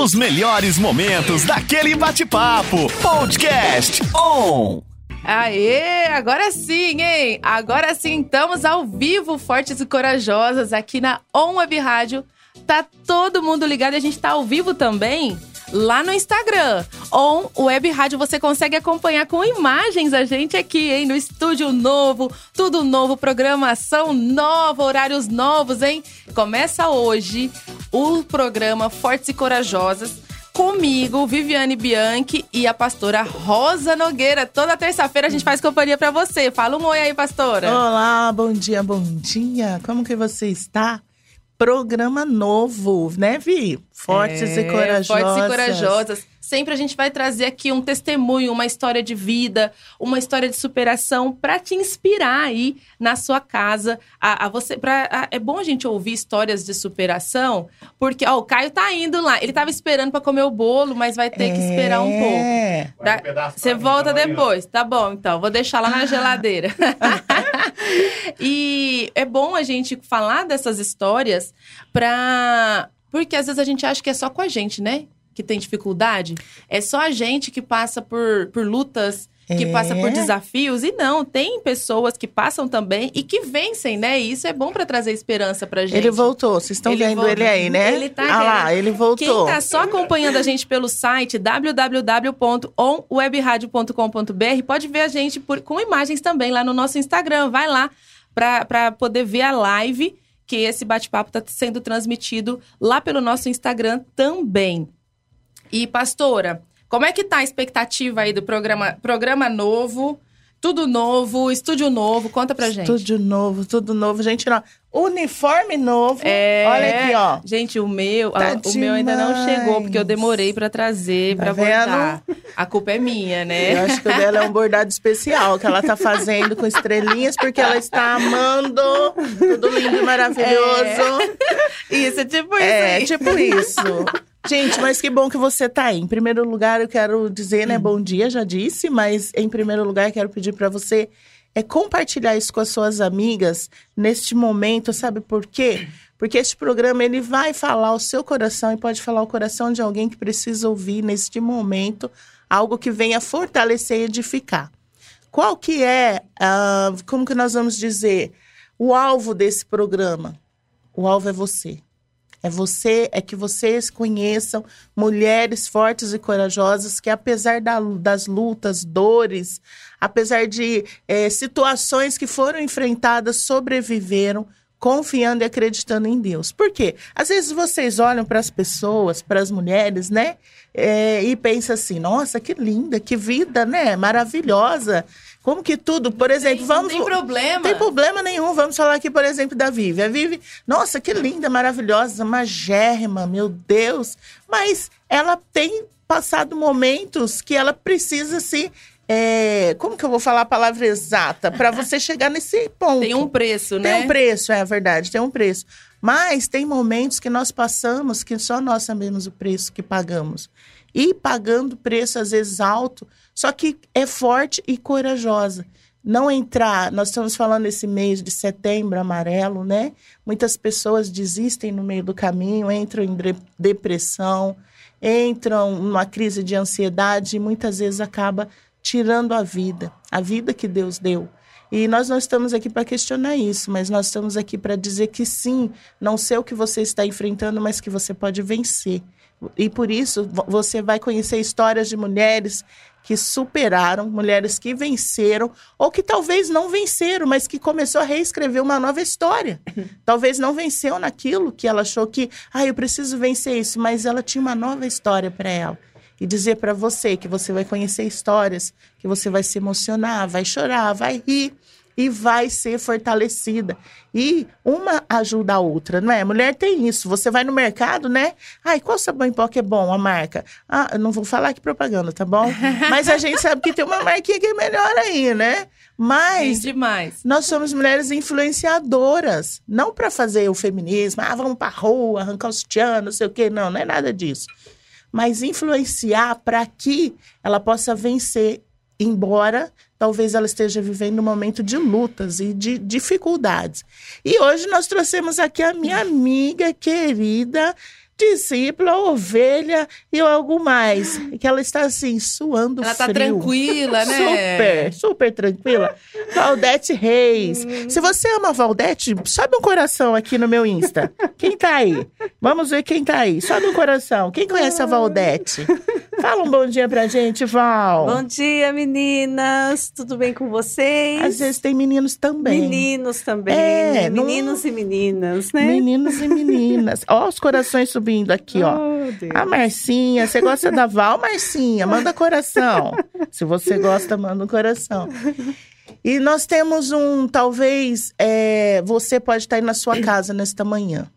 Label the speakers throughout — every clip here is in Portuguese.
Speaker 1: Os melhores momentos daquele bate-papo. Podcast On.
Speaker 2: Aê, agora sim, hein? Agora sim, estamos ao vivo, fortes e corajosas, aqui na On Web Rádio. Tá todo mundo ligado e a gente tá ao vivo também lá no Instagram. On Web Rádio você consegue acompanhar com imagens a gente aqui, hein? No estúdio novo, tudo novo, programação nova, horários novos, hein? Começa hoje o programa Fortes e Corajosas comigo, Viviane Bianchi e a pastora Rosa Nogueira. Toda terça-feira a gente faz companhia para você. Fala um oi aí, pastora.
Speaker 3: Olá, bom dia, bom dia. Como que você está? Programa novo, né, Vi? Fortes
Speaker 2: é,
Speaker 3: e corajosas.
Speaker 2: Fortes e corajosas. Sempre a gente vai trazer aqui um testemunho, uma história de vida, uma história de superação para te inspirar aí na sua casa. A, a você, pra, a, é bom a gente ouvir histórias de superação, porque ó, o Caio tá indo lá. Ele tava esperando para comer o bolo, mas vai ter é... que esperar um pouco. Da, você volta depois, tá bom? Então vou deixar lá na geladeira. e é bom a gente falar dessas histórias para porque às vezes a gente acha que é só com a gente, né? que tem dificuldade? É só a gente que passa por, por lutas, que é. passa por desafios. E não, tem pessoas que passam também e que vencem, né? E isso é bom para trazer esperança pra gente.
Speaker 3: Ele voltou, vocês estão ele vendo voltou. ele aí, né?
Speaker 2: Ele tá
Speaker 3: Ah lá, ele voltou.
Speaker 2: Quem tá só acompanhando a gente pelo site www.onwebradio.com.br pode ver a gente por, com imagens também lá no nosso Instagram. Vai lá para poder ver a live que esse bate-papo está sendo transmitido lá pelo nosso Instagram também. E, pastora, como é que tá a expectativa aí do programa, programa novo? Tudo novo, estúdio novo, conta pra gente.
Speaker 3: Estúdio novo, tudo novo. Gente, não. Uniforme novo.
Speaker 2: É,
Speaker 3: Olha aqui, ó.
Speaker 2: Gente, o meu, tá o meu ainda não chegou, porque eu demorei para trazer, tá para bordar. A culpa é minha, né?
Speaker 3: Eu acho que o dela é um bordado especial que ela tá fazendo com estrelinhas, porque ela está amando. Tudo lindo e maravilhoso.
Speaker 2: É. Isso, é tipo isso.
Speaker 3: É,
Speaker 2: aí.
Speaker 3: tipo isso. Gente, mas que bom que você tá aí. Em primeiro lugar, eu quero dizer, né, bom dia, já disse, mas em primeiro lugar, quero pedir para você é compartilhar isso com as suas amigas neste momento, sabe por quê? Porque este programa ele vai falar o seu coração e pode falar o coração de alguém que precisa ouvir neste momento algo que venha fortalecer e edificar. Qual que é, uh, como que nós vamos dizer, o alvo desse programa? O alvo é você. É você, é que vocês conheçam mulheres fortes e corajosas que, apesar da, das lutas, dores, apesar de é, situações que foram enfrentadas, sobreviveram, confiando e acreditando em Deus. Por quê? Às vezes vocês olham para as pessoas, para as mulheres, né? É, e pensam assim: nossa, que linda, que vida, né? Maravilhosa. Como que tudo, por exemplo,
Speaker 2: tem,
Speaker 3: vamos.
Speaker 2: Não tem problema.
Speaker 3: Tem problema nenhum. Vamos falar aqui, por exemplo, da Vivi. A Vivi, nossa, que linda, maravilhosa, magérrima, meu Deus. Mas ela tem passado momentos que ela precisa se. É, como que eu vou falar a palavra exata? Para você chegar nesse ponto.
Speaker 2: Tem um preço, né?
Speaker 3: Tem um preço, é verdade, tem um preço. Mas tem momentos que nós passamos que só nós sabemos o preço que pagamos. E pagando preço, às vezes, alto só que é forte e corajosa. Não entrar, nós estamos falando esse mês de setembro amarelo, né? Muitas pessoas desistem no meio do caminho, entram em depressão, entram numa crise de ansiedade e muitas vezes acaba tirando a vida, a vida que Deus deu. E nós não estamos aqui para questionar isso, mas nós estamos aqui para dizer que sim, não sei o que você está enfrentando, mas que você pode vencer. E por isso você vai conhecer histórias de mulheres que superaram, mulheres que venceram, ou que talvez não venceram, mas que começou a reescrever uma nova história. talvez não venceu naquilo que ela achou que, ah, eu preciso vencer isso, mas ela tinha uma nova história para ela. E dizer para você que você vai conhecer histórias, que você vai se emocionar, vai chorar, vai rir, e vai ser fortalecida. E uma ajuda a outra, não é? Mulher tem isso. Você vai no mercado, né? Ai, qual sabão em pó que é bom, a marca? Ah, eu não vou falar que propaganda, tá bom? Mas a gente sabe que tem uma marquinha que é melhor aí, né? Mas
Speaker 2: demais.
Speaker 3: nós somos mulheres influenciadoras, não para fazer o feminismo, ah, vamos para rua, arrancar os tchan, não sei o quê, não, não é nada disso. Mas influenciar para que ela possa vencer embora talvez ela esteja vivendo um momento de lutas e de dificuldades. E hoje nós trouxemos aqui a minha amiga querida discípula, ovelha e algo mais. Que ela está assim, suando
Speaker 2: Ela tá
Speaker 3: frio.
Speaker 2: tranquila, né?
Speaker 3: Super, super tranquila. Valdete Reis.
Speaker 2: Hum.
Speaker 3: Se você ama Valdete, sobe um coração aqui no meu Insta. Quem tá aí? Vamos ver quem tá aí. Sobe um coração. Quem conhece a Valdete? Fala um bom dia pra gente, Val.
Speaker 4: Bom dia, meninas. Tudo bem com vocês?
Speaker 3: Às vezes tem meninos também.
Speaker 4: Meninos também.
Speaker 3: É, não-
Speaker 4: Meninos e meninas, né?
Speaker 3: Meninos e meninas. Ó, os corações subindo aqui, ó.
Speaker 4: Oh.
Speaker 3: A Marcinha, você gosta da Val? Marcinha, manda coração. Se você gosta, manda um coração. E nós temos um, talvez, é, você pode estar aí na sua casa nesta manhã.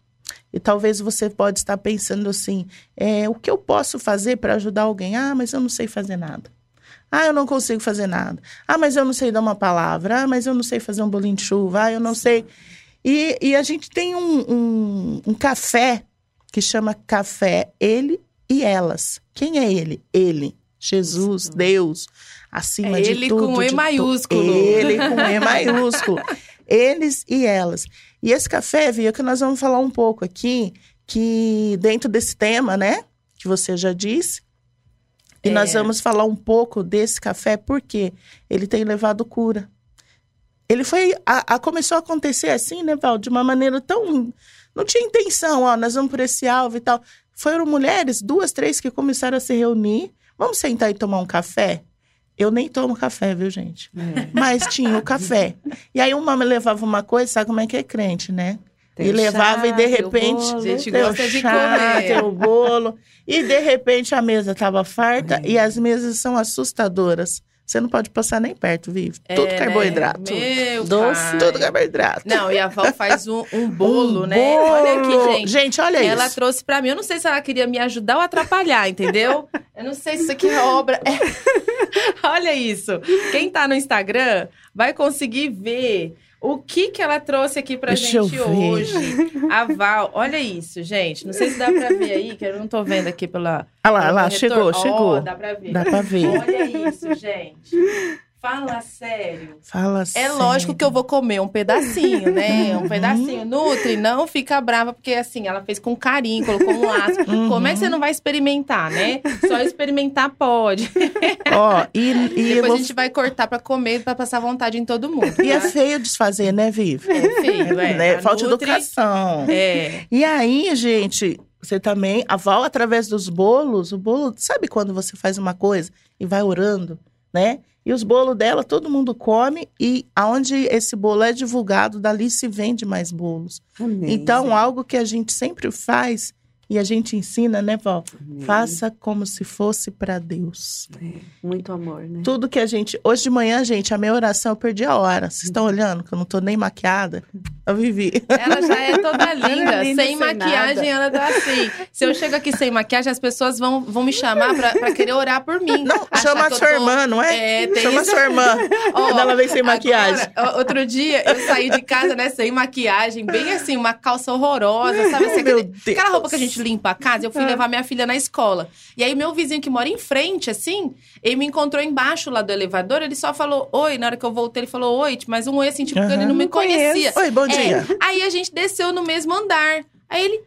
Speaker 3: E talvez você pode estar pensando assim, é, o que eu posso fazer para ajudar alguém? Ah, mas eu não sei fazer nada. Ah, eu não consigo fazer nada. Ah, mas eu não sei dar uma palavra. Ah, mas eu não sei fazer um bolinho de chuva. Ah, eu não sei. E, e a gente tem um, um, um café que chama Café Ele e Elas. Quem é ele? Ele. Jesus, Deus, acima
Speaker 2: É
Speaker 3: de
Speaker 2: ele
Speaker 3: tudo.
Speaker 2: com E maiúsculo.
Speaker 3: Ele com E maiúsculo. Eles e elas. E esse café, Via, que nós vamos falar um pouco aqui, que dentro desse tema, né, que você já disse, e
Speaker 2: É.
Speaker 3: nós vamos falar um pouco desse café, porque ele tem levado cura. Ele foi. A, a- começou a acontecer assim, né, Val? De uma maneira tão. Não tinha intenção, ó, nós vamos por esse alvo e tal. Foram mulheres, duas, três, que começaram a se reunir. Vamos sentar e tomar um café? Eu nem tomo café, viu, gente? Mas tinha o café. E aí uma me levava uma coisa, sabe como é que é crente, né?
Speaker 4: Tem
Speaker 3: e levava
Speaker 4: chá,
Speaker 3: e de
Speaker 4: tem o
Speaker 3: repente
Speaker 4: bolo.
Speaker 2: Gente, gosta de
Speaker 3: chá,
Speaker 2: comer.
Speaker 3: tem o bolo. E de repente a mesa estava farta e as mesas são assustadoras. Você não pode passar nem perto, Vive. Tudo
Speaker 2: É,
Speaker 3: carboidrato.
Speaker 2: Né? Meu
Speaker 4: Doce.
Speaker 2: pai.
Speaker 3: Tudo carboidrato.
Speaker 2: Não, e a Val faz um, um bolo,
Speaker 3: Um
Speaker 2: né? Olha aqui,
Speaker 3: bolo.
Speaker 2: gente.
Speaker 3: Gente, olha
Speaker 2: Ela
Speaker 3: isso.
Speaker 2: trouxe pra mim. Eu não sei se ela queria me ajudar ou atrapalhar, entendeu? Eu não sei se isso aqui é obra. É. Olha isso. Quem tá no Instagram vai conseguir ver o que que ela trouxe aqui pra
Speaker 3: Deixa
Speaker 2: gente hoje. A Val, olha isso, gente. Não sei se dá pra ver aí, que eu não tô vendo aqui pela.
Speaker 3: Olha lá,
Speaker 2: pelo
Speaker 3: lá,
Speaker 2: retorno.
Speaker 3: chegou,
Speaker 2: Ó,
Speaker 3: chegou.
Speaker 2: dá pra ver.
Speaker 3: Dá pra ver.
Speaker 2: Olha isso, gente. Fala sério.
Speaker 3: Fala
Speaker 2: É lógico que eu vou comer um pedacinho, né? Um pedacinho. Nutri, não fica brava, porque assim, ela fez com carinho, colocou um laço.
Speaker 3: Uhum.
Speaker 2: Como é que você não vai experimentar, né? Só experimentar pode.
Speaker 3: Ó, e, e, eu
Speaker 2: Depois
Speaker 3: vou-
Speaker 2: a gente vai cortar pra comer, pra passar vontade em todo mundo.
Speaker 3: e é
Speaker 2: tá?
Speaker 3: feio desfazer, né, Vive?
Speaker 2: É feio, é.
Speaker 3: Né? Falta
Speaker 2: Nutri-
Speaker 3: educação.
Speaker 2: É.
Speaker 3: E aí, gente, você também, a Val, através dos bolos, o bolo, sabe quando você faz uma coisa e vai orando, né? E os bolos dela, todo mundo come, e aonde esse bolo é divulgado, dali se vende mais bolos.
Speaker 4: Amém.
Speaker 3: Então, algo que a gente sempre faz e a gente ensina, né, Val?
Speaker 4: Amém.
Speaker 3: Faça como se fosse para Deus.
Speaker 4: É, muito amor, né?
Speaker 3: Tudo que a gente. Hoje de manhã, gente, a minha oração eu perdi a hora. Vocês estão olhando que eu não tô nem maquiada? Eu vivi.
Speaker 2: Ela já é toda linda,
Speaker 4: linda,
Speaker 2: sem
Speaker 4: sem
Speaker 2: maquiagem, ela tá assim. Se eu chego aqui sem maquiagem, as pessoas vão, vão me chamar pra, pra querer orar por mim.
Speaker 3: Não, chama a sua
Speaker 2: tô-
Speaker 3: irmã, não é?
Speaker 2: É, tem
Speaker 3: chama a
Speaker 2: isso.
Speaker 3: sua irmã.
Speaker 2: Ó,
Speaker 3: quando ela vem sem maquiagem.
Speaker 2: Agora, ó, outro dia eu saí de casa, né, sem maquiagem, bem assim, uma calça horrorosa, sabe? Assim,
Speaker 3: Oh, meu
Speaker 2: aquele-
Speaker 3: Deus.
Speaker 2: aquela roupa que a gente limpa a casa, eu fui levar minha filha na escola. E aí, meu vizinho que mora em frente, assim, ele me encontrou embaixo lá do elevador, ele só falou oi. Na hora que eu voltei, ele falou oi, mas um oi assim, tipo,
Speaker 3: Aham.
Speaker 2: ele não me
Speaker 4: Não
Speaker 2: conhecia.
Speaker 3: Oi, bom
Speaker 2: É,
Speaker 3: dia.
Speaker 2: Aí a gente desceu no mesmo andar. Aí ele,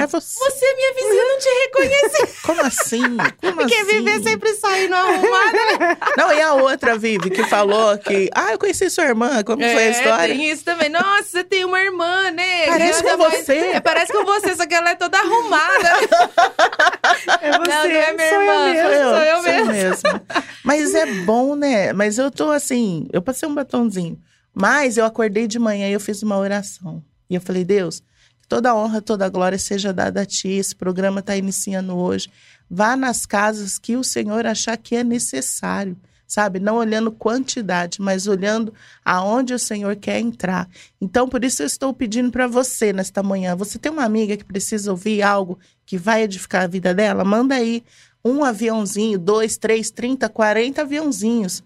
Speaker 3: É você.
Speaker 2: você é minha vizinha, não te reconheci.
Speaker 3: Como assim? Como
Speaker 2: Porque
Speaker 3: assim?
Speaker 2: viver sempre saindo arrumada. né?
Speaker 3: Não, e a outra, Vivi, que falou que. Ah, eu conheci sua irmã. Como foi a
Speaker 2: É,
Speaker 3: história?
Speaker 2: Tem isso também. Nossa, você tem uma irmã, né?
Speaker 3: Parece com
Speaker 2: mais-
Speaker 3: você.
Speaker 2: É, parece com você, só que ela é toda arrumada.
Speaker 4: É você,
Speaker 2: Não, não é minha
Speaker 4: sou
Speaker 2: irmã.
Speaker 4: eu mesmo.
Speaker 2: Sou eu
Speaker 3: mesmo. Mas é bom, né? Mas eu tô assim, eu passei um batonzinho. Mas eu acordei de manhã e eu fiz uma oração. E eu falei, Deus, toda honra, toda glória seja dada a ti. Esse programa está iniciando hoje. Vá nas casas que o Senhor achar que é necessário. Sabe? Não olhando quantidade, mas olhando aonde o Senhor quer entrar. Então, por isso eu estou pedindo para você nesta manhã. Você tem uma amiga que precisa ouvir algo que vai edificar a vida dela? Manda aí um aviãozinho, dois, três, trinta, quarenta aviãozinhos.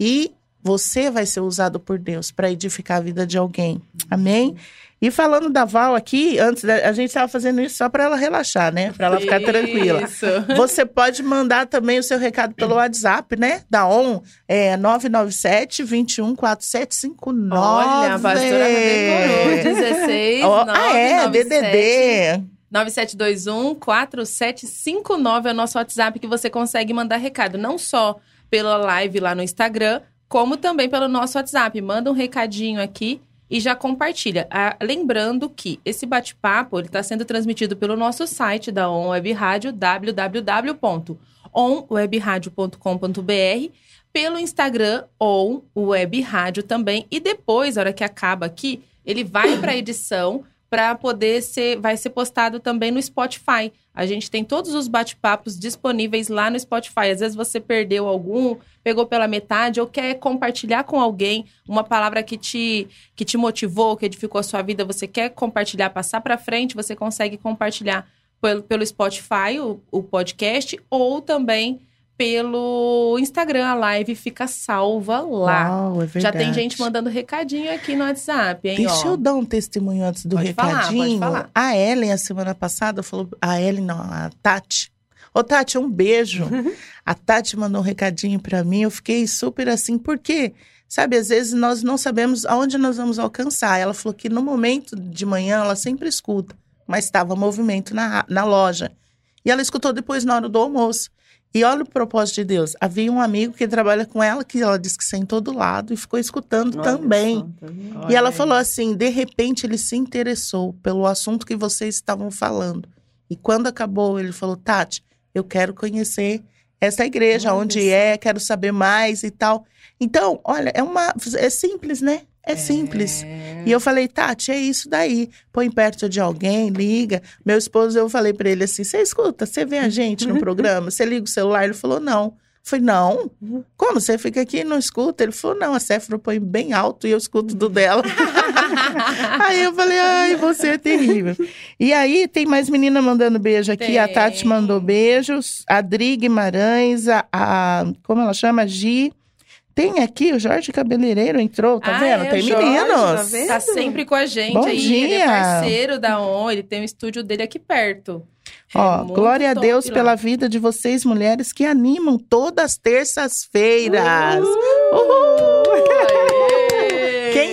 Speaker 3: E você vai ser usado por Deus para edificar a vida de alguém. Amém? E falando da Val aqui, antes da- a gente estava fazendo isso só para ela relaxar, né? Para ela ficar tranquila.
Speaker 2: Isso.
Speaker 3: Você pode mandar também o seu recado pelo WhatsApp, né? Da ON, é 997 21 4759.
Speaker 2: Olha, a pastora decorou. 16,
Speaker 3: Ó,
Speaker 2: 9,
Speaker 3: ah, é,
Speaker 2: 97.
Speaker 3: DDD.
Speaker 2: 9721-4759 é o nosso WhatsApp que você consegue mandar recado. Não só pela live lá no Instagram, como também pelo nosso WhatsApp. Manda um recadinho aqui e já compartilha. Ah, lembrando que esse bate-papo está sendo transmitido pelo nosso site da On Web Rádio, www.onwebradio.com.br, pelo Instagram On Web Rádio também. E depois, na hora que acaba aqui, ele vai para a edição para poder ser, vai ser postado também no Spotify. A gente tem todos os bate-papos disponíveis lá no Spotify. Às vezes você perdeu algum, pegou pela metade ou quer compartilhar com alguém uma palavra que te, que te motivou, que edificou a sua vida, você quer compartilhar, passar para frente, você consegue compartilhar pelo, pelo Spotify, o, o podcast, ou também pelo Instagram, a live fica salva lá.
Speaker 3: Uau, é verdade.
Speaker 2: Já tem gente mandando recadinho aqui no WhatsApp, hein?
Speaker 3: Deixa
Speaker 2: ó.
Speaker 3: eu dar um testemunho antes do
Speaker 2: Pode falar,
Speaker 3: recadinho.
Speaker 2: pode falar.
Speaker 3: A Ellen, a semana passada, falou. A Ellen, não, a Tati. Ô, Tati, um beijo. a Tati mandou um recadinho pra mim. Eu fiquei super assim, porque, sabe, às vezes nós não sabemos aonde nós vamos alcançar. Ela falou que no momento de manhã ela sempre escuta, mas estava movimento na, na loja. E ela escutou depois na hora do almoço. E olha o propósito de Deus. Havia um amigo que trabalha com ela, que ela disse que sentou do lado e ficou escutando também. E ela
Speaker 2: Olha
Speaker 3: falou assim: de repente ele se interessou pelo assunto que vocês estavam falando. E quando acabou, ele falou: Tati, eu quero conhecer essa igreja,
Speaker 4: Olha
Speaker 3: onde
Speaker 4: só.
Speaker 3: é, quero saber mais e tal. Então, olha, é uma. É simples, né? É simples.
Speaker 2: É.
Speaker 3: E eu falei, Tati, é isso daí. Põe perto de alguém, liga. Meu esposo, eu falei pra ele assim: você escuta, você vê a gente no programa, você liga o celular? Ele falou, não. Eu falei, não. Como? Você fica aqui e não escuta? Ele falou, não, a Séfora põe bem alto e eu escuto do dela. aí eu falei, ai, você é terrível. E aí, tem mais menina mandando beijo aqui. A
Speaker 2: Tem.
Speaker 3: Tati mandou beijos. A Dri Guimarães, a, a- como ela chama? Gi. Tem aqui, o Jorge Cabeleireiro entrou, tá
Speaker 2: Ah,
Speaker 3: vendo?
Speaker 2: é,
Speaker 3: tem
Speaker 2: o Jorge,
Speaker 3: meninos.
Speaker 4: tá?
Speaker 2: Tá sempre com a gente
Speaker 3: Bom
Speaker 2: aí. Ele é
Speaker 3: dia.
Speaker 2: parceiro da ON, ele tem o estúdio dele aqui perto. É
Speaker 3: Ó,
Speaker 2: muito
Speaker 3: glória a Deus
Speaker 2: lá.
Speaker 3: pela vida de vocês, mulheres, que animam todas as terças-feiras.
Speaker 2: Aê!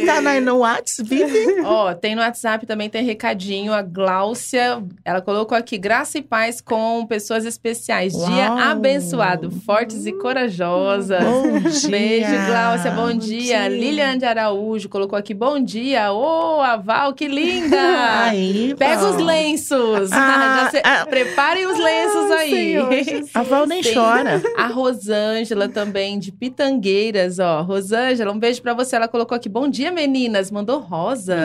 Speaker 3: Quem tá na, no Whats vive.
Speaker 2: Ó, tem no WhatsApp também, tem recadinho. A Gláucia, ela colocou aqui, graça e paz com pessoas especiais. Dia
Speaker 3: Uau.
Speaker 2: abençoado, fortes e corajosas.
Speaker 3: Bom dia.
Speaker 2: Beijo, Gláucia, bom,
Speaker 4: Bom
Speaker 2: dia.
Speaker 4: dia.
Speaker 2: Lilian de Araújo colocou aqui, bom dia. Ô, a Val, que linda!
Speaker 3: Aí,
Speaker 2: Pega
Speaker 3: Val.
Speaker 2: os lenços.
Speaker 3: Ah,
Speaker 2: se-
Speaker 3: ah.
Speaker 2: Preparem os lenços
Speaker 4: Ah,
Speaker 2: aí.
Speaker 4: Senhor.
Speaker 3: A Val nem
Speaker 2: Tem.
Speaker 3: chora.
Speaker 2: A Rosângela também, de Pitangueiras, ó. Rosângela, um beijo pra você. Ela colocou aqui, bom dia, meninas. Mandou rosa.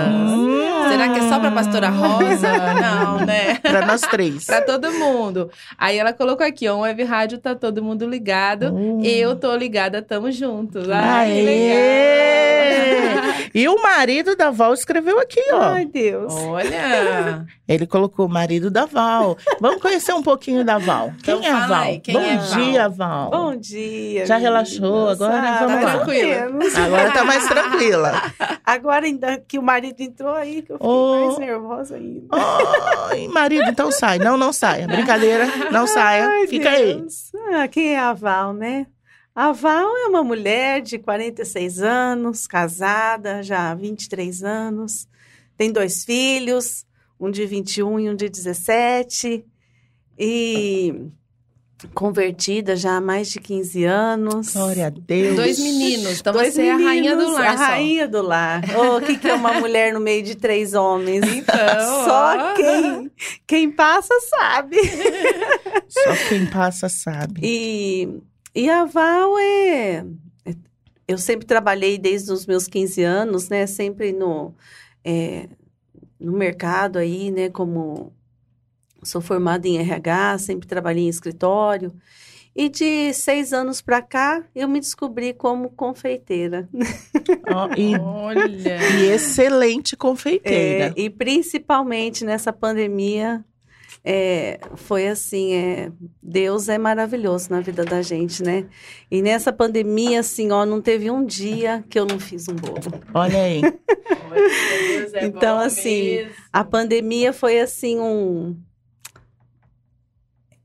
Speaker 2: Será que é só pra pastora Rosa? Não, né?
Speaker 3: Pra nós três.
Speaker 2: Pra todo mundo. Aí ela colocou aqui, ó, um web rádio, tá todo mundo ligado.
Speaker 3: Hum.
Speaker 2: Eu tô ligada, tamo juntos. Ai,
Speaker 3: Aê!
Speaker 2: legal.
Speaker 3: E o marido da Val escreveu aqui, ó.
Speaker 4: Ai, Deus.
Speaker 2: Olha.
Speaker 3: Ele colocou o marido da Val. Vamos conhecer um pouquinho da Val. Quem
Speaker 2: Então
Speaker 3: é a Val?
Speaker 2: aí, quem
Speaker 3: Bom
Speaker 2: é
Speaker 3: dia, Val.
Speaker 4: Bom dia.
Speaker 3: Já relaxou, agora
Speaker 4: Ah,
Speaker 3: vamos
Speaker 4: tá
Speaker 3: lá.
Speaker 4: tranquilo.
Speaker 3: Agora tá mais tranquila.
Speaker 4: Agora ainda que o marido entrou aí, que eu fiquei
Speaker 3: Oh.
Speaker 4: mais nervosa ainda.
Speaker 3: Ai, marido, então sai. Não, não saia. Brincadeira, não saia.
Speaker 4: Ai,
Speaker 3: Fica aí.
Speaker 4: Deus. Ah, quem é a Val, né? A Val é uma mulher de 46 anos, casada já há 23 anos, tem dois filhos, um de 21 e um de 17, e convertida já há mais de 15 anos.
Speaker 3: Glória a Deus.
Speaker 2: Dois meninos. Então
Speaker 4: Dois
Speaker 2: você é a rainha do
Speaker 4: meninos,
Speaker 2: lar,
Speaker 4: A
Speaker 2: só.
Speaker 4: rainha do lar. Oh, O que, que é uma mulher no meio de três homens?
Speaker 2: Então,
Speaker 4: Só
Speaker 2: ó.
Speaker 4: quem, quem passa sabe.
Speaker 3: Só quem passa sabe.
Speaker 4: E, e a Val é. Eu sempre trabalhei desde os meus 15 anos, né? Sempre no, é, no mercado aí, né? Como sou formada em RH, sempre trabalhei em escritório. E de seis anos para cá, eu me descobri como confeiteira.
Speaker 3: Ó, e,
Speaker 2: Olha.
Speaker 3: e excelente confeiteira.
Speaker 4: É, e principalmente nessa pandemia, é, foi assim, é, Deus é maravilhoso na vida da gente, né? E nessa pandemia, assim, ó, não teve um dia que eu não fiz um bolo.
Speaker 3: Olha aí.
Speaker 2: É
Speaker 4: Então, assim. A pandemia foi assim um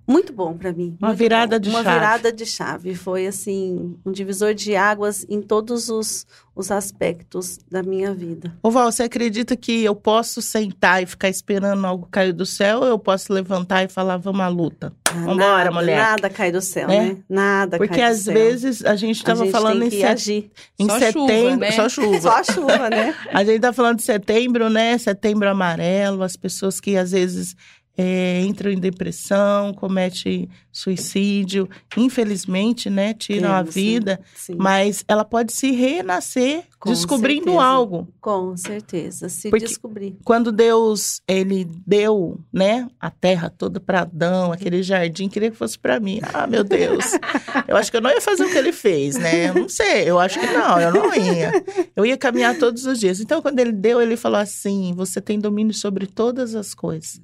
Speaker 4: muito bom para mim.
Speaker 3: Uma virada
Speaker 4: bom.
Speaker 3: de
Speaker 4: uma
Speaker 3: chave.
Speaker 4: virada de chave. Foi assim, um divisor de águas em todos os, os aspectos da minha vida.
Speaker 3: Ô Val, você acredita que eu posso sentar e ficar esperando algo cair do céu ou eu posso levantar e falar, vamos à luta? Vambora,
Speaker 4: nada,
Speaker 3: mulher.
Speaker 4: Nada cai do céu,
Speaker 3: Né?
Speaker 4: né? Nada
Speaker 3: Porque
Speaker 4: cai do
Speaker 3: às vezes a gente
Speaker 4: a
Speaker 3: estava
Speaker 4: gente
Speaker 3: falando
Speaker 4: tem
Speaker 3: em, set-
Speaker 4: agir.
Speaker 3: em
Speaker 2: Só chuva,
Speaker 3: setembro,
Speaker 2: né?
Speaker 3: só chuva.
Speaker 4: Só chuva, né?
Speaker 3: A gente tá falando de setembro, né? Setembro amarelo, as pessoas que às vezes é, entram em depressão, cometem suicídio, infelizmente, né? Tiram a
Speaker 4: Temos, sim.
Speaker 3: vida,
Speaker 4: Sim,
Speaker 3: mas ela pode se renascer
Speaker 4: Com
Speaker 3: descobrindo
Speaker 4: certeza.
Speaker 3: algo.
Speaker 4: com certeza. Se
Speaker 3: Porque-
Speaker 4: descobrir.
Speaker 3: Quando Deus, ele deu, né, a terra toda para Adão, aquele jardim, queria que fosse para mim. Ah, meu Deus. Eu acho que eu não ia fazer o que ele fez, né? Não sei, eu acho que não, eu não ia. Eu ia caminhar todos os dias. Então, quando ele deu, ele falou assim: "Você tem domínio sobre todas as coisas".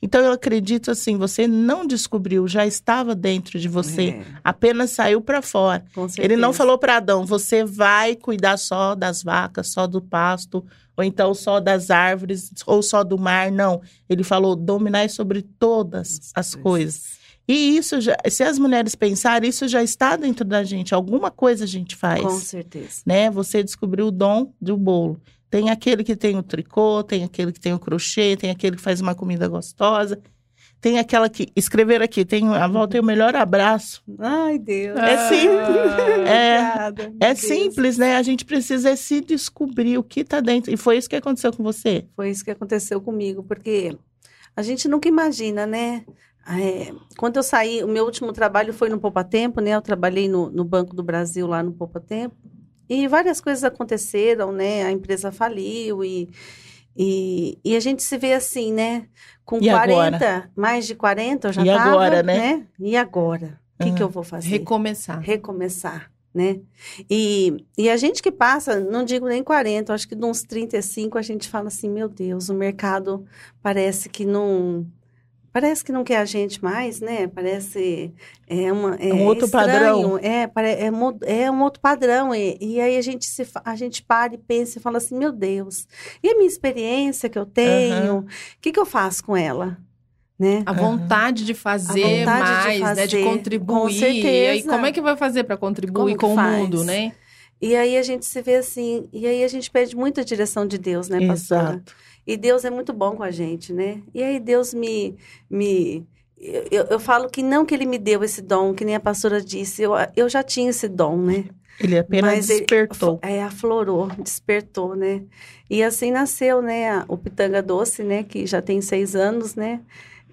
Speaker 3: Então, eu acredito assim, você não descobriu, já estava dentro de você,
Speaker 4: É,
Speaker 3: apenas saiu para fora. Ele não falou para Adão, você vai cuidar só das vacas, só do pasto, ou então só das árvores, ou só do mar. Não. Ele falou, dominai sobre todas as coisas. E isso já, se as mulheres pensarem, isso já está dentro da gente. Alguma coisa a gente faz.
Speaker 4: Com certeza.
Speaker 3: Né? Você descobriu o dom do bolo. Tem aquele que tem o tricô, tem aquele que tem o crochê, tem aquele que faz uma comida gostosa. Tem aquela que. Escrever aqui, tem, a Val tem o melhor abraço.
Speaker 4: Ai, Deus.
Speaker 3: É simples. É,
Speaker 4: Obrigada,
Speaker 3: É
Speaker 4: Deus.
Speaker 3: simples, né? A gente precisa é se descobrir o que tá dentro. E foi isso que aconteceu com você.
Speaker 4: Foi isso que aconteceu comigo, porque a gente nunca imagina, né? É, quando eu saí, o meu último trabalho foi no Poupa Tempo, né? Eu trabalhei no, no Banco do Brasil, lá no Poupa Tempo. E várias coisas aconteceram, né? A empresa faliu e, e, e a gente se vê assim, né? Com
Speaker 3: E
Speaker 4: 40,
Speaker 3: agora?
Speaker 4: mais de 40, eu já
Speaker 3: E
Speaker 4: tava,
Speaker 3: agora, né?
Speaker 4: E agora? O que,
Speaker 3: Aham.
Speaker 4: que eu vou fazer?
Speaker 2: Recomeçar.
Speaker 4: recomeçar, né? E, e a gente que passa, não digo nem 40, acho que de uns 35 a gente fala assim, meu Deus, o mercado parece que não parece que não quer a gente mais, né? Parece é uma é
Speaker 3: Um outro
Speaker 4: estranho,
Speaker 3: padrão.
Speaker 4: É, é, é um outro padrão e, e aí a gente se a gente para e pensa e fala assim, meu Deus, e a minha experiência que eu tenho, o que que eu faço com ela, né?
Speaker 2: A vontade de fazer
Speaker 4: vontade de
Speaker 2: mais, né? De
Speaker 4: fazer,
Speaker 2: contribuir.
Speaker 4: com
Speaker 2: E aí,
Speaker 4: certeza.
Speaker 2: como é que vai fazer para contribuir com o
Speaker 4: faz?
Speaker 2: mundo, né?
Speaker 4: E aí a gente se vê assim, e aí a gente pede muita direção de Deus, né, pastora?
Speaker 3: Exato.
Speaker 4: E Deus é muito bom com a gente, né? E aí Deus me. me eu, eu- falo que não que ele me deu esse dom, que nem a pastora disse, eu, eu já tinha esse dom, né?
Speaker 3: Ele apenas
Speaker 4: Mas ele-
Speaker 3: despertou.
Speaker 4: É, aflorou, despertou, né? E assim nasceu, né, o Pitanga Doce, né, que já tem seis anos, né?